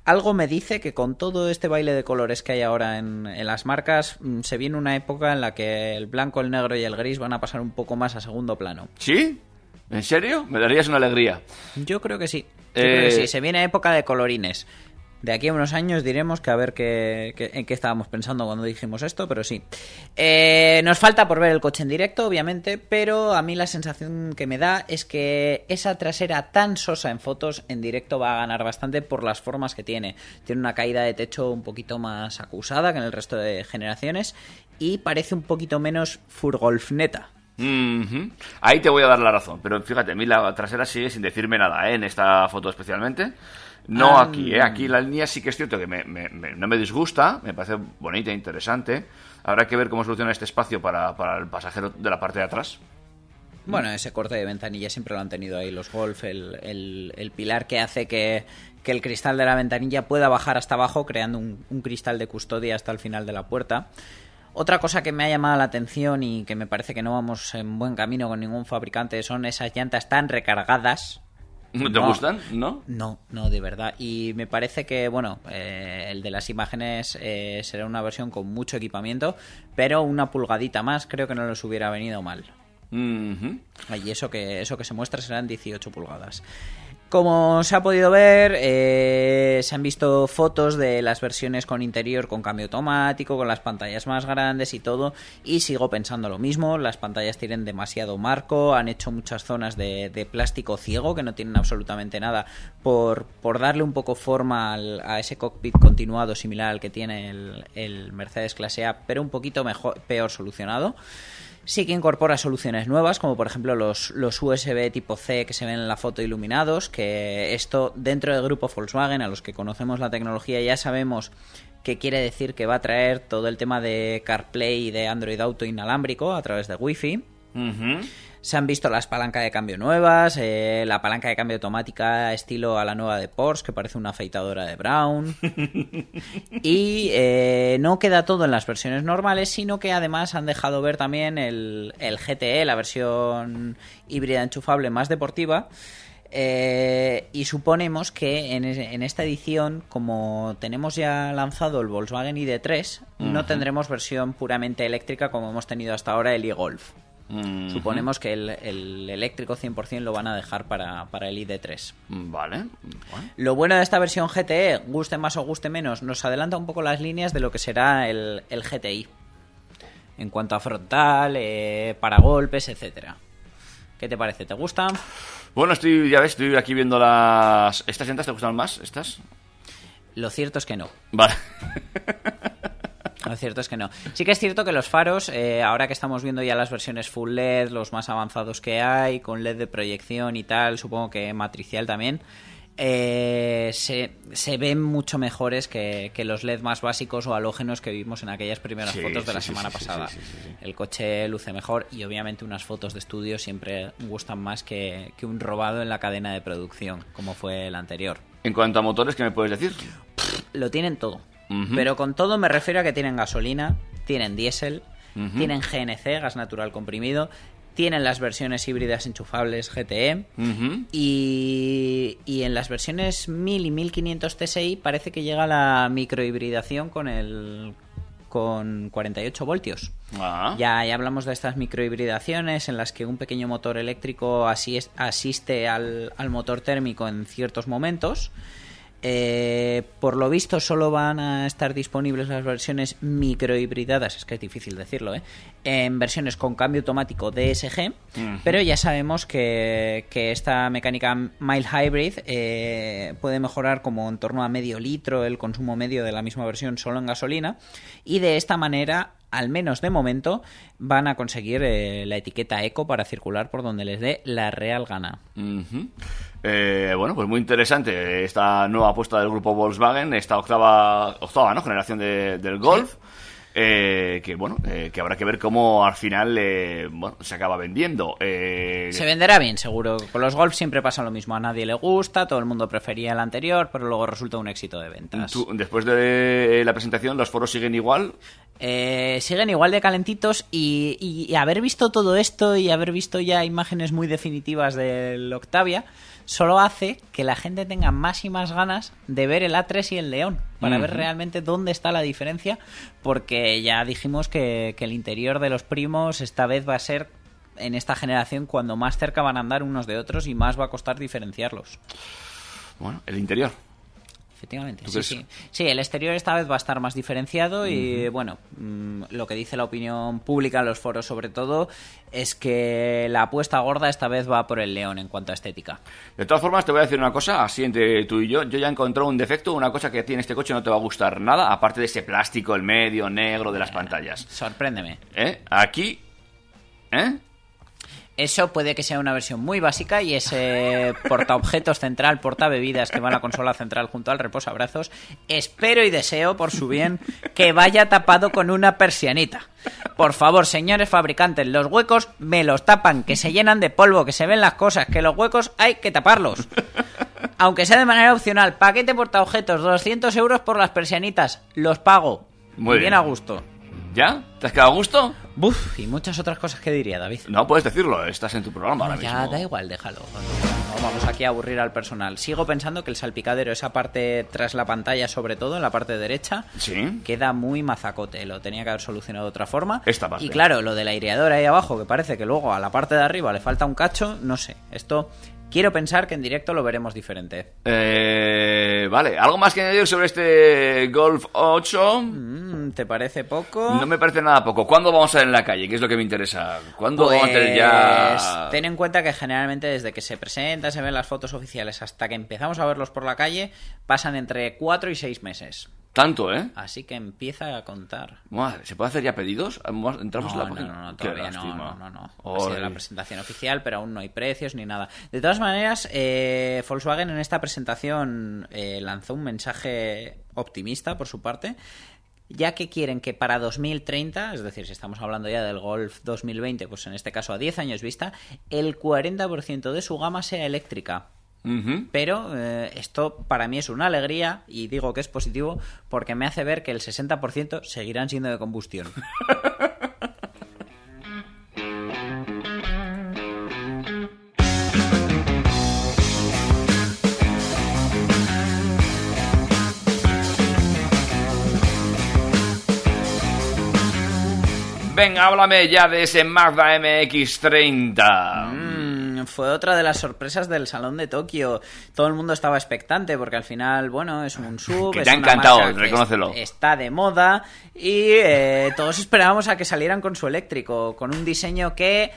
algo me dice que con todo este baile de colores que hay ahora en, en las marcas, mm, se viene una época en la que el blanco, el negro y el gris van a pasar un poco más a segundo plano. ¿Sí? ¿En serio? Me darías una alegría. Yo creo que sí. Yo creo que Eh, sí. Se viene época de colorines. De aquí a unos años diremos que a ver qué, en qué estábamos pensando cuando dijimos esto, pero sí. Eh, nos falta por ver el coche en directo, obviamente, pero a mí la sensación que me da es que esa trasera tan sosa en fotos en directo va a ganar bastante por las formas que tiene. Tiene una caída de techo un poquito más acusada que en el resto de generaciones y parece un poquito menos furgolfneta. Ujú. Ahí te voy a dar la razón, pero fíjate, a mí la trasera sigue sin decirme nada, ¿eh? En esta foto especialmente. No Ah. aquí, ¿eh? Aquí la línea sí que es cierto que me- me- me- no me disgusta, me parece bonita e interesante. Habrá que ver cómo soluciona este espacio para, para el pasajero de la parte de atrás. Bueno, ese corte de ventanilla siempre lo han tenido ahí los Golf, el, el- el pilar que hace que, que el cristal de la ventanilla pueda bajar hasta abajo, creando un, un cristal de custodia hasta el final de la puerta. Otra cosa que me ha llamado la atención y que me parece que no vamos en buen camino con ningún fabricante son esas llantas tan recargadas. ¿No te No. gustan? ¿No? No, no, de verdad. Y me parece que, bueno, eh, el de las imágenes eh, será una versión con mucho equipamiento, pero una pulgadita más creo que no les hubiera venido mal. Ujú. Y eso que, eso que se muestra serán 18 pulgadas. Como se ha podido ver, eh, se han visto fotos de las versiones con interior con cambio automático, con las pantallas más grandes y todo, y sigo pensando lo mismo, las pantallas tienen demasiado marco, han hecho muchas zonas de, plástico ciego que no tienen absolutamente nada por, darle un poco forma a ese cockpit continuado similar al que tiene el, el Mercedes clase A, pero un poquito mejor, peor solucionado. Sí que incorpora soluciones nuevas, como por ejemplo los, los USB tipo C que se ven en la foto iluminados, que esto dentro del grupo Volkswagen, a los que conocemos la tecnología, ya sabemos que quiere decir que va a traer todo el tema de CarPlay y de Android Auto inalámbrico a través de Wi-Fi. Se han visto las palancas de cambio nuevas, eh, la palanca de cambio automática estilo a la nueva de Porsche, que parece una afeitadora de Brown. y eh, no queda todo en las versiones normales, sino que además han dejado ver también el, el GTE, la versión híbrida enchufable más deportiva. Eh, y suponemos que en, es- en esta edición, como tenemos ya lanzado el Volkswagen ID3, no tendremos versión puramente eléctrica como hemos tenido hasta ahora el e-Golf. Suponemos que el, el eléctrico 100% lo van a dejar para, para el ID3. Vale. Bueno. Lo bueno de esta versión GTE, guste más o guste menos, nos adelanta un poco las líneas de lo que será el, el GTI. En cuanto a frontal, eh, paragolpes, etcétera. ¿Qué te parece? ¿Te gusta? Bueno, estoy, ya ves, estoy aquí viendo las... ¿Estas llantas te gustan más? ¿Estas? Lo cierto es que no. Vale. Lo cierto es que no. Sí que es cierto que los faros, eh, ahora que estamos viendo ya las versiones full LED, los más avanzados que hay, con LED de proyección y tal, supongo que matricial también, eh, se, se ven mucho mejores que, que los LED más básicos o halógenos que vimos en aquellas primeras Sí, fotos de sí, la semana sí, pasada. El coche luce mejor y obviamente unas fotos de estudio siempre gustan más que, que un robado en la cadena de producción, como fue el anterior. En cuanto a motores, ¿qué me puedes decir? Lo tienen todo. Pero con todo me refiero a que tienen gasolina, tienen diésel, tienen GNC, gas natural comprimido, tienen las versiones híbridas enchufables GTE y, y en las versiones 1000 y 1500 TSI parece que llega la microhibridación con el con 48 voltios. Ah. Ya, ya hablamos de estas microhibridaciones en las que un pequeño motor eléctrico asis- asiste al, al motor térmico en ciertos momentos. Eh, por lo visto solo van a estar disponibles las versiones microhibridadas, es que es difícil decirlo, ¿eh? en versiones con cambio automático DSG, pero ya sabemos que, que esta mecánica mild hybrid eh, puede mejorar como en torno a medio litro el consumo medio de la misma versión solo en gasolina y de esta manera al menos de momento, van a conseguir eh, la etiqueta eco para circular por donde les dé la real gana. Eh, bueno, pues muy interesante esta nueva apuesta del grupo Volkswagen, esta octava, octava ¿no? generación de- del Golf. eh, que bueno, eh, que habrá que ver cómo al final eh, bueno, se acaba vendiendo. Eh, Se venderá bien, seguro. Con los Golf siempre pasa lo mismo. A nadie le gusta, todo el mundo prefería el anterior, pero luego resulta un éxito de ventas. tú- después de la presentación, los foros siguen igual. Eh, siguen igual de calentitos y, y- y haber visto todo esto y haber visto ya imágenes muy definitivas del Octavia solo hace que la gente tenga más y más ganas de ver el A3 y el León para ver realmente dónde está la diferencia porque ya dijimos que, que el interior de los primos esta vez va a ser en esta generación cuando más cerca van a andar unos de otros y más va a costar diferenciarlos. Bueno, el interior. Efectivamente, ¿Tú sí, sí. Sí, el exterior esta vez va a estar más diferenciado y, bueno, mm, lo que dice la opinión pública en los foros sobre todo es que la apuesta gorda esta vez va por el león en cuanto a estética. De todas formas, te voy a decir una cosa, así entre tú y yo, yo ya he encontrado un defecto, una cosa que tiene este coche no te va a gustar nada, aparte de ese plástico, el medio, negro de las pantallas. Sorpréndeme. ¿Eh? Aquí... ¿Eh? Eso puede que sea una versión muy básica y ese portaobjetos central, portabebidas que va a la consola central junto al reposabrazos, espero y deseo por su bien que vaya tapado con una persianita. Por favor, señores fabricantes, los huecos me los tapan, que se llenan de polvo, que se ven las cosas, que los huecos hay que taparlos. Aunque sea de manera opcional, paquete portaobjetos, 200 euros por las persianitas, los pago. Muy bien bien. a gusto. ¿Ya? ¿Te has quedado a gusto? Buf, y muchas otras cosas que diría, David. No puedes decirlo, estás en tu programa ahora ya, mismo. da igual, déjalo. No vamos aquí a aburrir al personal. Sigo pensando que el salpicadero, esa parte tras la pantalla, sobre todo en la parte derecha, Sí. queda muy mazacote. Lo tenía que haber solucionado de otra forma. Esta parte. Y claro, lo del aireador ahí abajo, que parece que luego a la parte de arriba le falta un cacho, no sé. Esto quiero pensar que en directo lo veremos diferente. Eh, vale, ¿algo más que añadir sobre este Golf 8? Mm, ¿Te parece poco? No me parece nada poco. ¿Cuándo vamos a ver en la calle? ¿Qué es lo que me interesa? ¿Cuándo vamos a tener ya...? Pues, Ten en cuenta que generalmente desde que se presenta, se ven las fotos oficiales hasta que empezamos a verlos por la calle, pasan entre 4 y 6 meses. Tanto, ¿eh? Así que empieza a contar. Madre, ¿Se puede hacer ya pedidos? ¿Entramos No, en la no, página? no, no, Qué todavía no, no, no, no. Ha sido la presentación oficial, pero aún no hay precios ni nada. De todas maneras, eh, Volkswagen en esta presentación eh, lanzó un mensaje optimista por su parte. ya que quieren que para 2030, es decir, si estamos hablando ya del Golf 2020, pues en este caso a 10 años vista, el 40% de su gama sea eléctrica. Pero eh, esto para mí es una alegría y digo que es positivo porque me hace ver que el 60% seguirán siendo de combustión. Venga, háblame ya de ese Mazda MX-30. Mm, fue otra de las sorpresas del Salón de Tokio. Todo el mundo estaba expectante porque al final, bueno, es un sub. Que te ha encantado, reconócelo. es- Está de moda y eh, todos esperábamos a que salieran con su eléctrico, con un diseño que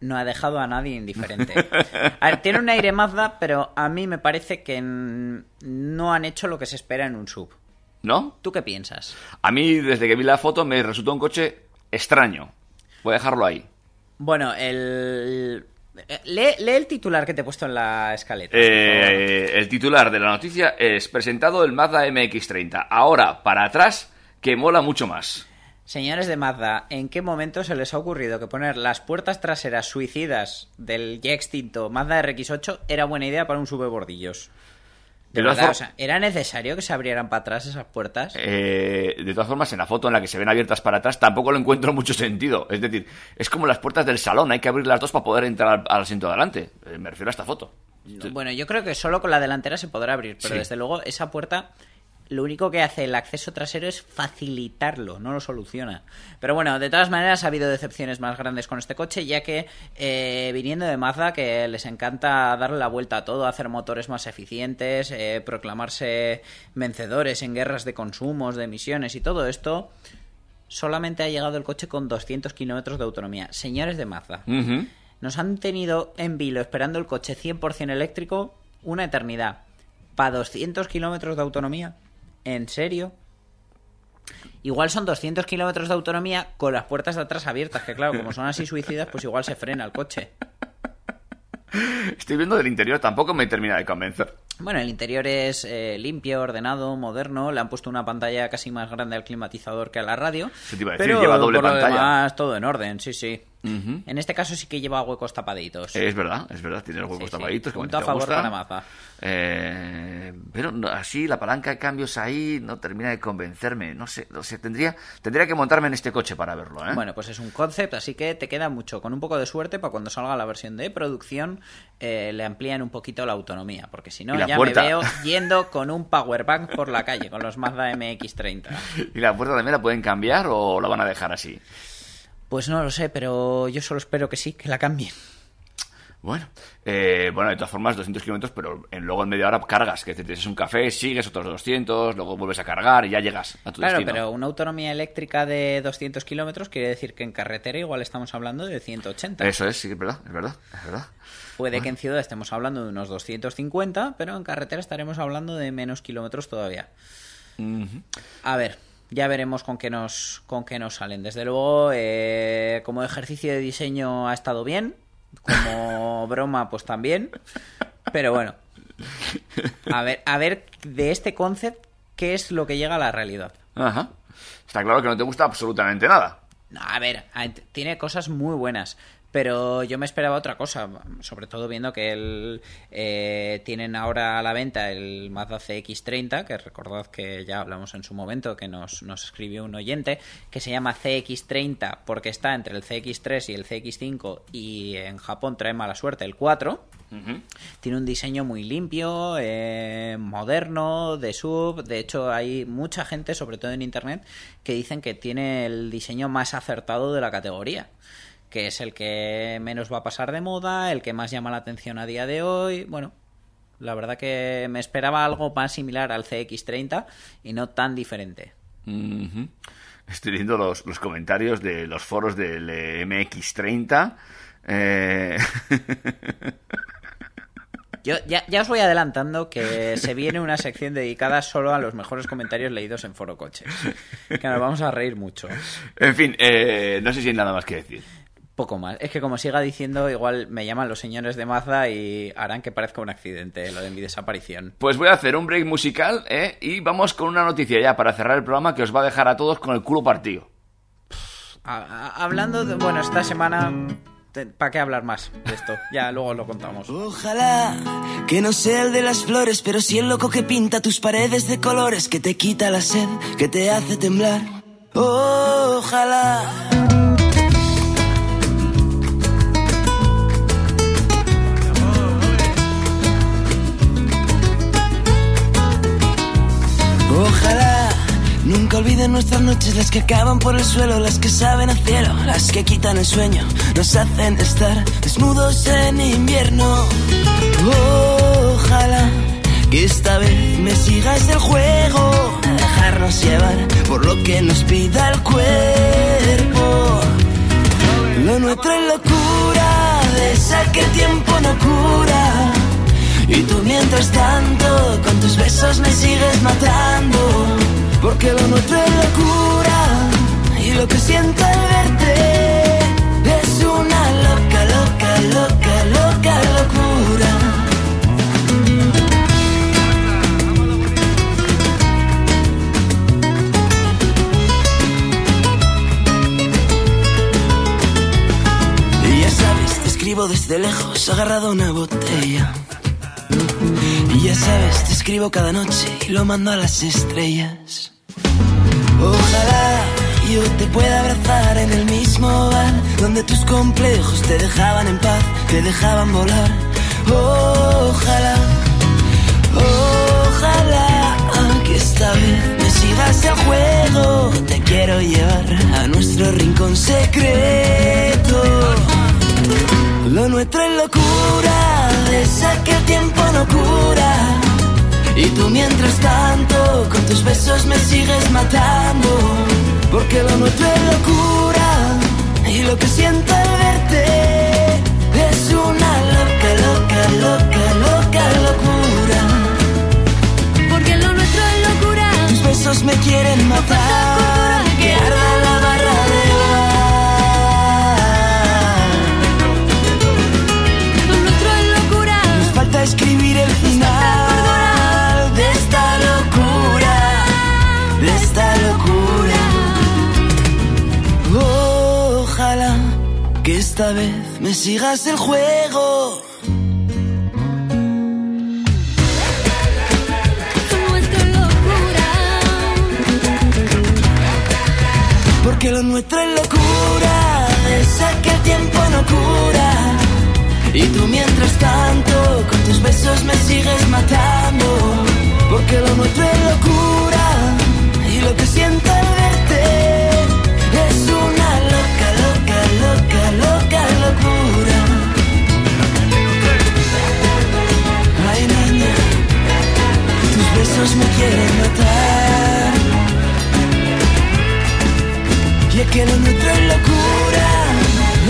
no ha dejado a nadie indiferente. A ver, tiene un aire Mazda, pero a mí me parece que mm, no han hecho lo que se espera en un sub. ¿No? ¿Tú qué piensas? A mí, desde que vi la foto, me resultó un coche extraño. Voy a dejarlo ahí. Bueno, el... eh, Lee, lee el titular que te he puesto en la escaleta. Eh, el titular de la noticia es presentado el Mazda MX-30. Ahora, para atrás, que mola mucho más. Señores de Mazda, ¿en qué momento se les ha ocurrido que poner las puertas traseras suicidas del ya extinto Mazda RX8 era buena idea para un sube bordillos? De De todas verdad, for- o sea, ¿era necesario que se abrieran para atrás esas puertas? Eh, de todas formas, en la foto en la que se ven abiertas para atrás tampoco lo encuentro mucho sentido. Es decir, es como las puertas del salón, hay que abrir las dos para poder entrar al, al asiento de adelante. Eh, me refiero a esta foto. Bueno, yo creo que solo con la delantera se podrá abrir, pero Sí. desde luego esa puerta lo único que hace el acceso trasero es facilitarlo, no lo soluciona. Pero bueno, de todas maneras ha habido decepciones más grandes con este coche, ya que eh, viniendo de Mazda, que les encanta darle la vuelta a todo, hacer motores más eficientes, eh, proclamarse vencedores en guerras de consumos, de emisiones y todo esto, solamente ha llegado el coche con 200 kilómetros de autonomía. Señores de Mazda, nos han tenido en vilo esperando el coche 100% eléctrico una eternidad. ¿Para 200 kilómetros de autonomía? ¿En serio? Igual son 200 kilómetros de autonomía con las puertas de atrás abiertas, que claro, como son así suicidas, pues igual se frena el coche. Estoy viendo del interior, tampoco me termina de convencer. Bueno, el interior es eh, limpio, ordenado, moderno. Le han puesto una pantalla casi más grande al climatizador que a la radio. Eso te iba a decir, pero lleva doble por lo pantalla. demás, todo en orden, sí, sí. En este caso sí que lleva huecos tapaditos. Es verdad, es verdad, tiene los huecos Sí, sí. tapaditos. como Punto a favor para Mazda. Eh, pero no- así la palanca de cambios ahí no termina de convencerme. No sé, no sé, tendría, tendría que montarme en este coche para verlo, ¿eh? Bueno, pues es un concept, así que te queda mucho. Con un poco de suerte, para cuando salga la versión de producción, eh, le amplían un poquito la autonomía. Porque si no, ya puerta. me veo yendo con un powerbank por la calle, con los Mazda MX30. ¿Y la puerta también la pueden cambiar o la van a dejar así? Pues no lo sé, pero yo solo espero que sí, que la cambien. Bueno, eh, bueno, de todas formas, 200 kilómetros, pero en, luego en media hora cargas, que te tienes un café, sigues otros 200, luego vuelves a cargar y ya llegas a tu Claro, destino. pero una autonomía eléctrica de 200 kilómetros quiere decir que en carretera igual estamos hablando de 180. Eso es, sí, es verdad, es verdad, es verdad. Puede que en ciudad estemos hablando de unos 250, pero en carretera estaremos hablando de menos kilómetros todavía. A ver, ya veremos con qué nos, con qué nos salen. Desde luego, eh, como ejercicio de diseño ha estado bien, como broma pues también, pero bueno. A ver, a ver de este concept qué es lo que llega a la realidad. Ajá. Está claro que no te gusta absolutamente nada. No, a ver, tiene cosas muy buenas. Pero yo me esperaba otra cosa, sobre todo viendo que el, eh, tienen ahora a la venta el Mazda CX30, que recordad que ya hablamos en su momento, que nos, nos escribió un oyente, que se llama CX30 porque está entre el CX3 y el CX5 y en Japón trae mala suerte el 4. Ujú. Tiene un diseño muy limpio, eh, moderno, de sub. De hecho, hay mucha gente, sobre todo en internet, que dicen que tiene el diseño más acertado de la categoría. Que es el que menos va a pasar de moda, el que más llama la atención a día de hoy. Bueno, la verdad que me esperaba algo más similar al CX30 y no tan diferente. Estoy viendo los, los comentarios de los foros del eh, MX30. Eh... Yo ya, ya os voy adelantando que se viene una sección dedicada solo a los mejores comentarios leídos en Foro Coches. Que nos vamos a reír mucho. en fin, eh, no sé si hay nada más que decir. Poco más. Es que como siga diciendo, igual me llaman los señores de Mazda y harán que parezca un accidente lo de mi desaparición. Pues voy a hacer un break musical ¿eh? y vamos con una noticia ya para cerrar el programa que os va a dejar a todos con el culo partido. Hablando de... Bueno, esta semana... ¿Para qué hablar más de esto? Ya luego lo contamos. Ojalá que no sea el de las flores, pero sí el loco que pinta tus paredes de colores, que te quita la sed, que te hace temblar. Ojalá nunca olviden nuestras noches, las que acaban por el suelo, las que saben a cielo, las que quitan el sueño, nos hacen estar desnudos en invierno. Ojalá que esta vez me sigas el juego, dejarnos llevar por lo que nos pida el cuerpo. Lo nuestro es locura, de esa que el tiempo no cura. Y tú mientras tanto, con tus besos me sigues matando. Porque lo nuestro es locura. Y lo que siento al verte es una loca, loca, loca, loca locura. Y ya sabes, te escribo desde lejos, agarrado una botella. Y ya sabes, te escribo cada noche y lo mando a las estrellas. Ojalá yo te pueda abrazar en el mismo bar donde tus complejos te dejaban en paz, te dejaban volar. Ojalá, ojalá que esta vez me sigas el juego. Te quiero llevar a nuestro rincón secreto. Lo nuestro es locura, de esa que el tiempo no cura. Y tú mientras tanto, con tus besos me sigues matando. Porque lo nuestro es locura, y lo que siento al verte vez me sigas el juego. Es locura. Porque lo nuestro es locura, esa que el tiempo no cura. Y tú mientras tanto, con tus besos me sigues matando. Porque lo nuestro es locura, y lo que siento besos me quieren matar. Y es que lo nuestro es locura.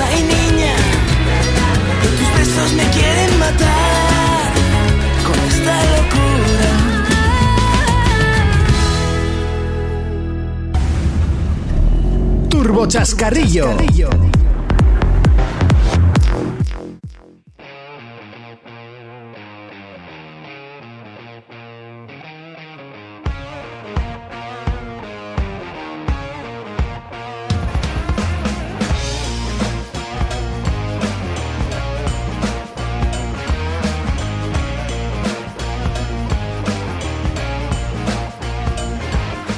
Ay, niña, tus besos me quieren matar con esta locura. Turbo Chascarrillo.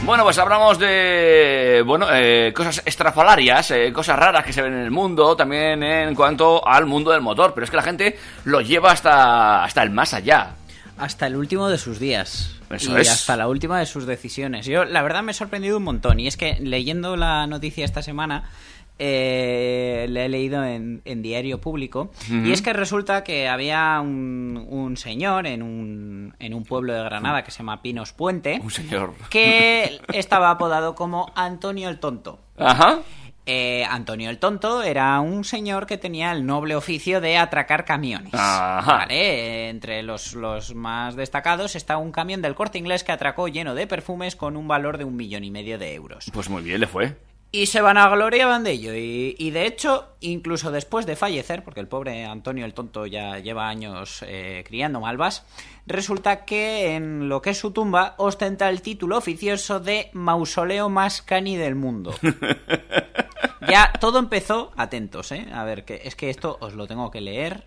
Bueno, pues hablamos de bueno eh, cosas estrafalarias, eh, cosas raras que se ven en el mundo, también en cuanto al mundo del motor. Pero es que la gente lo lleva hasta, hasta el más allá. Hasta el último de sus días. Eso y es. hasta la última de sus decisiones. Yo, la verdad, me he sorprendido un montón. Y es que leyendo la noticia esta semana, eh, le he leído en, en Diario Público. Y es que resulta que había un, un señor en un, en un pueblo de Granada que se llama Pinos Puente. Un señor. Que estaba apodado como Antonio el Tonto. Ajá. Eh, Antonio el Tonto era un señor que tenía el noble oficio de atracar camiones. Ajá. Vale, entre los, los más destacados está un camión del corte inglés que atracó lleno de perfumes con un valor de un millón y medio de euros. Pues muy bien le fue. Y se van a gloriaban de ello. Y, y de hecho, incluso después de fallecer, porque el pobre Antonio el Tonto ya lleva años eh, criando malvas, resulta que en lo que es su tumba ostenta el título oficioso de mausoleo más cani del mundo. ya todo empezó, atentos, ¿eh? A ver, que es que esto os lo tengo que leer.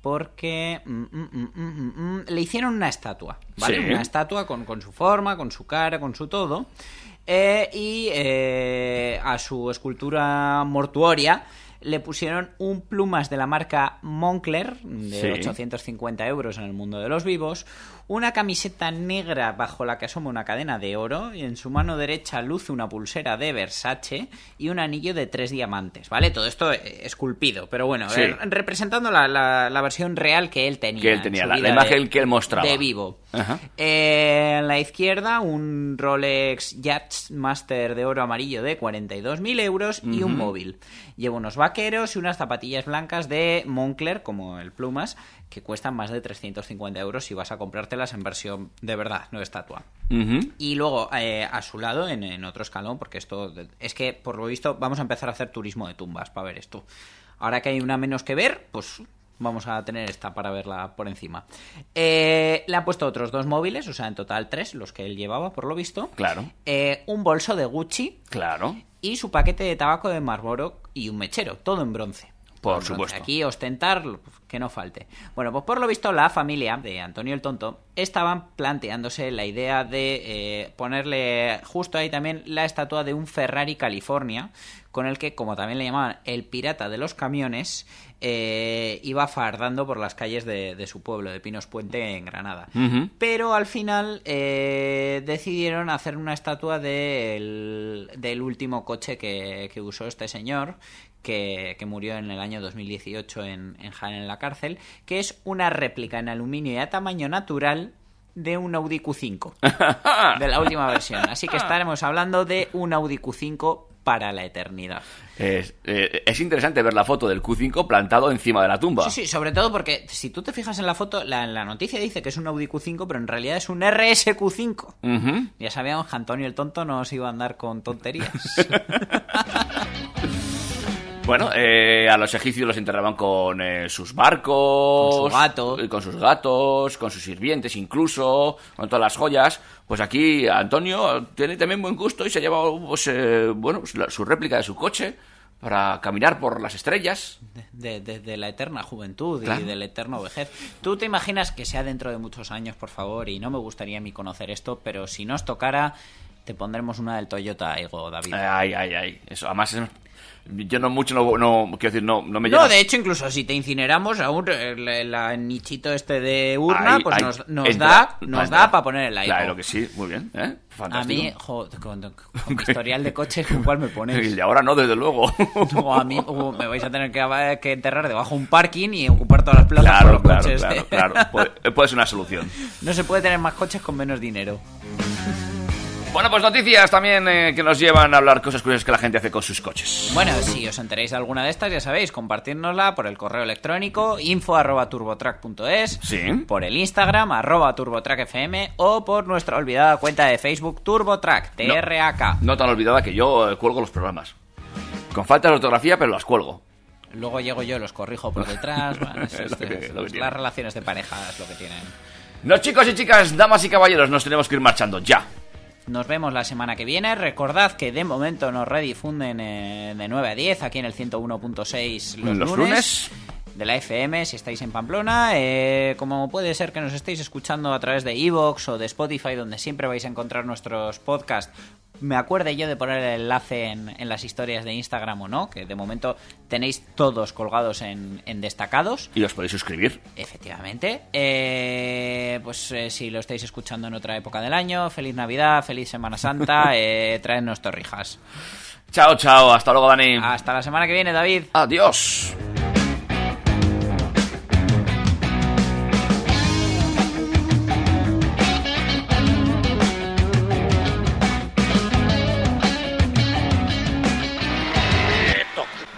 Porque mm, mm, mm, le hicieron una estatua, ¿vale? Sí. Una estatua con, con su forma, con su cara, con su todo. Eh, y eh, a su escultura mortuoria le pusieron un plumas de la marca Moncler de Sí. 850 euros en el mundo de los vivos, una camiseta negra bajo la que asoma una cadena de oro y en su mano derecha luce una pulsera de Versace y un anillo de tres diamantes, ¿vale? Todo esto eh, esculpido, pero bueno, Sí. eh, representando la, la- la versión real que él tenía. Que él en tenía, la, imagen de- que él mostraba. De vivo. Eh, en la izquierda, un Rolex Yachtmaster de oro amarillo de 42.000 euros y un móvil. Lleva unos vaqueros y unas zapatillas blancas de Moncler, como el Plumas, que cuestan más de 350 euros si vas a comprártelas en versión de verdad, no estatua. Ujú. Y luego, eh, a su lado, en, en otro escalón, porque esto es que, por lo visto, vamos a empezar a hacer turismo de tumbas para ver esto. Ahora que hay una menos que ver, pues vamos a tener esta para verla por encima. Eh, le ha puesto otros dos móviles, o sea, en total tres, los que él llevaba, por lo visto. Claro, Eh, un bolso de Gucci claro. y su paquete de tabaco de Marlboro y un mechero, todo en bronce. Por supuesto. Aquí ostentar que no falte. Bueno, pues por lo visto la familia de Antonio el Tonto estaban planteándose la idea de eh, ponerle justo ahí también la estatua de un Ferrari California, con el que, como también le llamaban el pirata de los camiones, eh, iba fardando por las calles de, de su pueblo, de Pinos Puente, en Granada. Pero al final eh, decidieron hacer una estatua del, del último coche que, que usó este señor, que, que murió en el año 2018 en, en Jaén en la cárcel, que es una réplica en aluminio y a tamaño natural de un Audi Q5, de la última versión. Así que estaremos hablando de un Audi Q5 para la eternidad. Es, eh, es interesante ver la foto del Q5 plantado encima de la tumba. Sí, sí, sobre todo porque si tú te fijas en la foto, la, la noticia dice que es un Audi Q5, pero en realidad es un RSQ5. Ujú. Ya sabíamos que Antonio el tonto no se iba a andar con tonterías. Bueno, eh, a los egipcios los enterraban con eh, sus barcos, Con su gato. eh, con sus gatos, con sus sirvientes incluso, con todas las joyas. Pues aquí Antonio tiene también buen gusto y se ha llevado pues, eh, bueno, pues, la- su réplica de su coche para caminar por las estrellas. de, de- de la eterna juventud Claro. y del eterno vejez. ¿Tú te imaginas que sea dentro de muchos años, por favor? Y no me gustaría a mí conocer esto, pero si nos tocara, te pondremos una del Toyota Ego, David. Ay, ay, ay. Eso, además, es- yo no mucho, no, no quiero decir, no, no me No, llena- de hecho, incluso si te incineramos, aún el, el- el nichito este de urna, Ahí- pues ahí nos, nos entra, da, nos entra. da para poner el iPhone. Claro que sí, muy bien, ¿eh? A Fantástico. mí, jo, con, con mi historial de coche, ¿con cuál me pones? Y ahora no, desde luego. O a mí o me vais a tener que, que enterrar debajo de un parking y ocupar todas las plazas por Claro, los claro, coches. claro, de- claro. Puede, puede ser una solución. No se puede tener más coches con menos dinero. Bueno, pues noticias también eh, que nos llevan a hablar cosas curiosas que la gente hace con sus coches. Bueno, si os enteréis de alguna de estas, ya sabéis, compartírnosla por el correo electrónico info arroba turbotrack.es, Sí. por el Instagram arroba turbotrackfm o por nuestra olvidada cuenta de Facebook turbotrack, T-R-A-K. No tan olvidada que yo eh, cuelgo los programas. Con falta de ortografía, pero las cuelgo. Luego llego yo, los corrijo por detrás. bueno, es- que- es- que las relaciones de pareja es lo que tienen. No, chicos y chicas, damas y caballeros, nos tenemos que ir marchando ya. Nos vemos la semana que viene. Recordad que de momento nos redifunden eh, de 9 a 10 aquí en el 101.6 los, Los lunes. lunes. De la FM, si estáis en Pamplona. Eh, como puede ser que nos estéis escuchando a través de Evox o de Spotify, donde siempre vais a encontrar nuestros podcasts. Me acuerde yo de poner el enlace en, en las historias de Instagram o no, que de momento tenéis todos colgados en, en destacados. Y os podéis suscribir. Efectivamente. Eh, pues eh, si lo estáis escuchando en otra época del año, feliz Navidad, feliz Semana Santa, eh, traednos torrijas. Chao, chao. Hasta luego, Dani. Hasta la semana que viene, David. Adiós.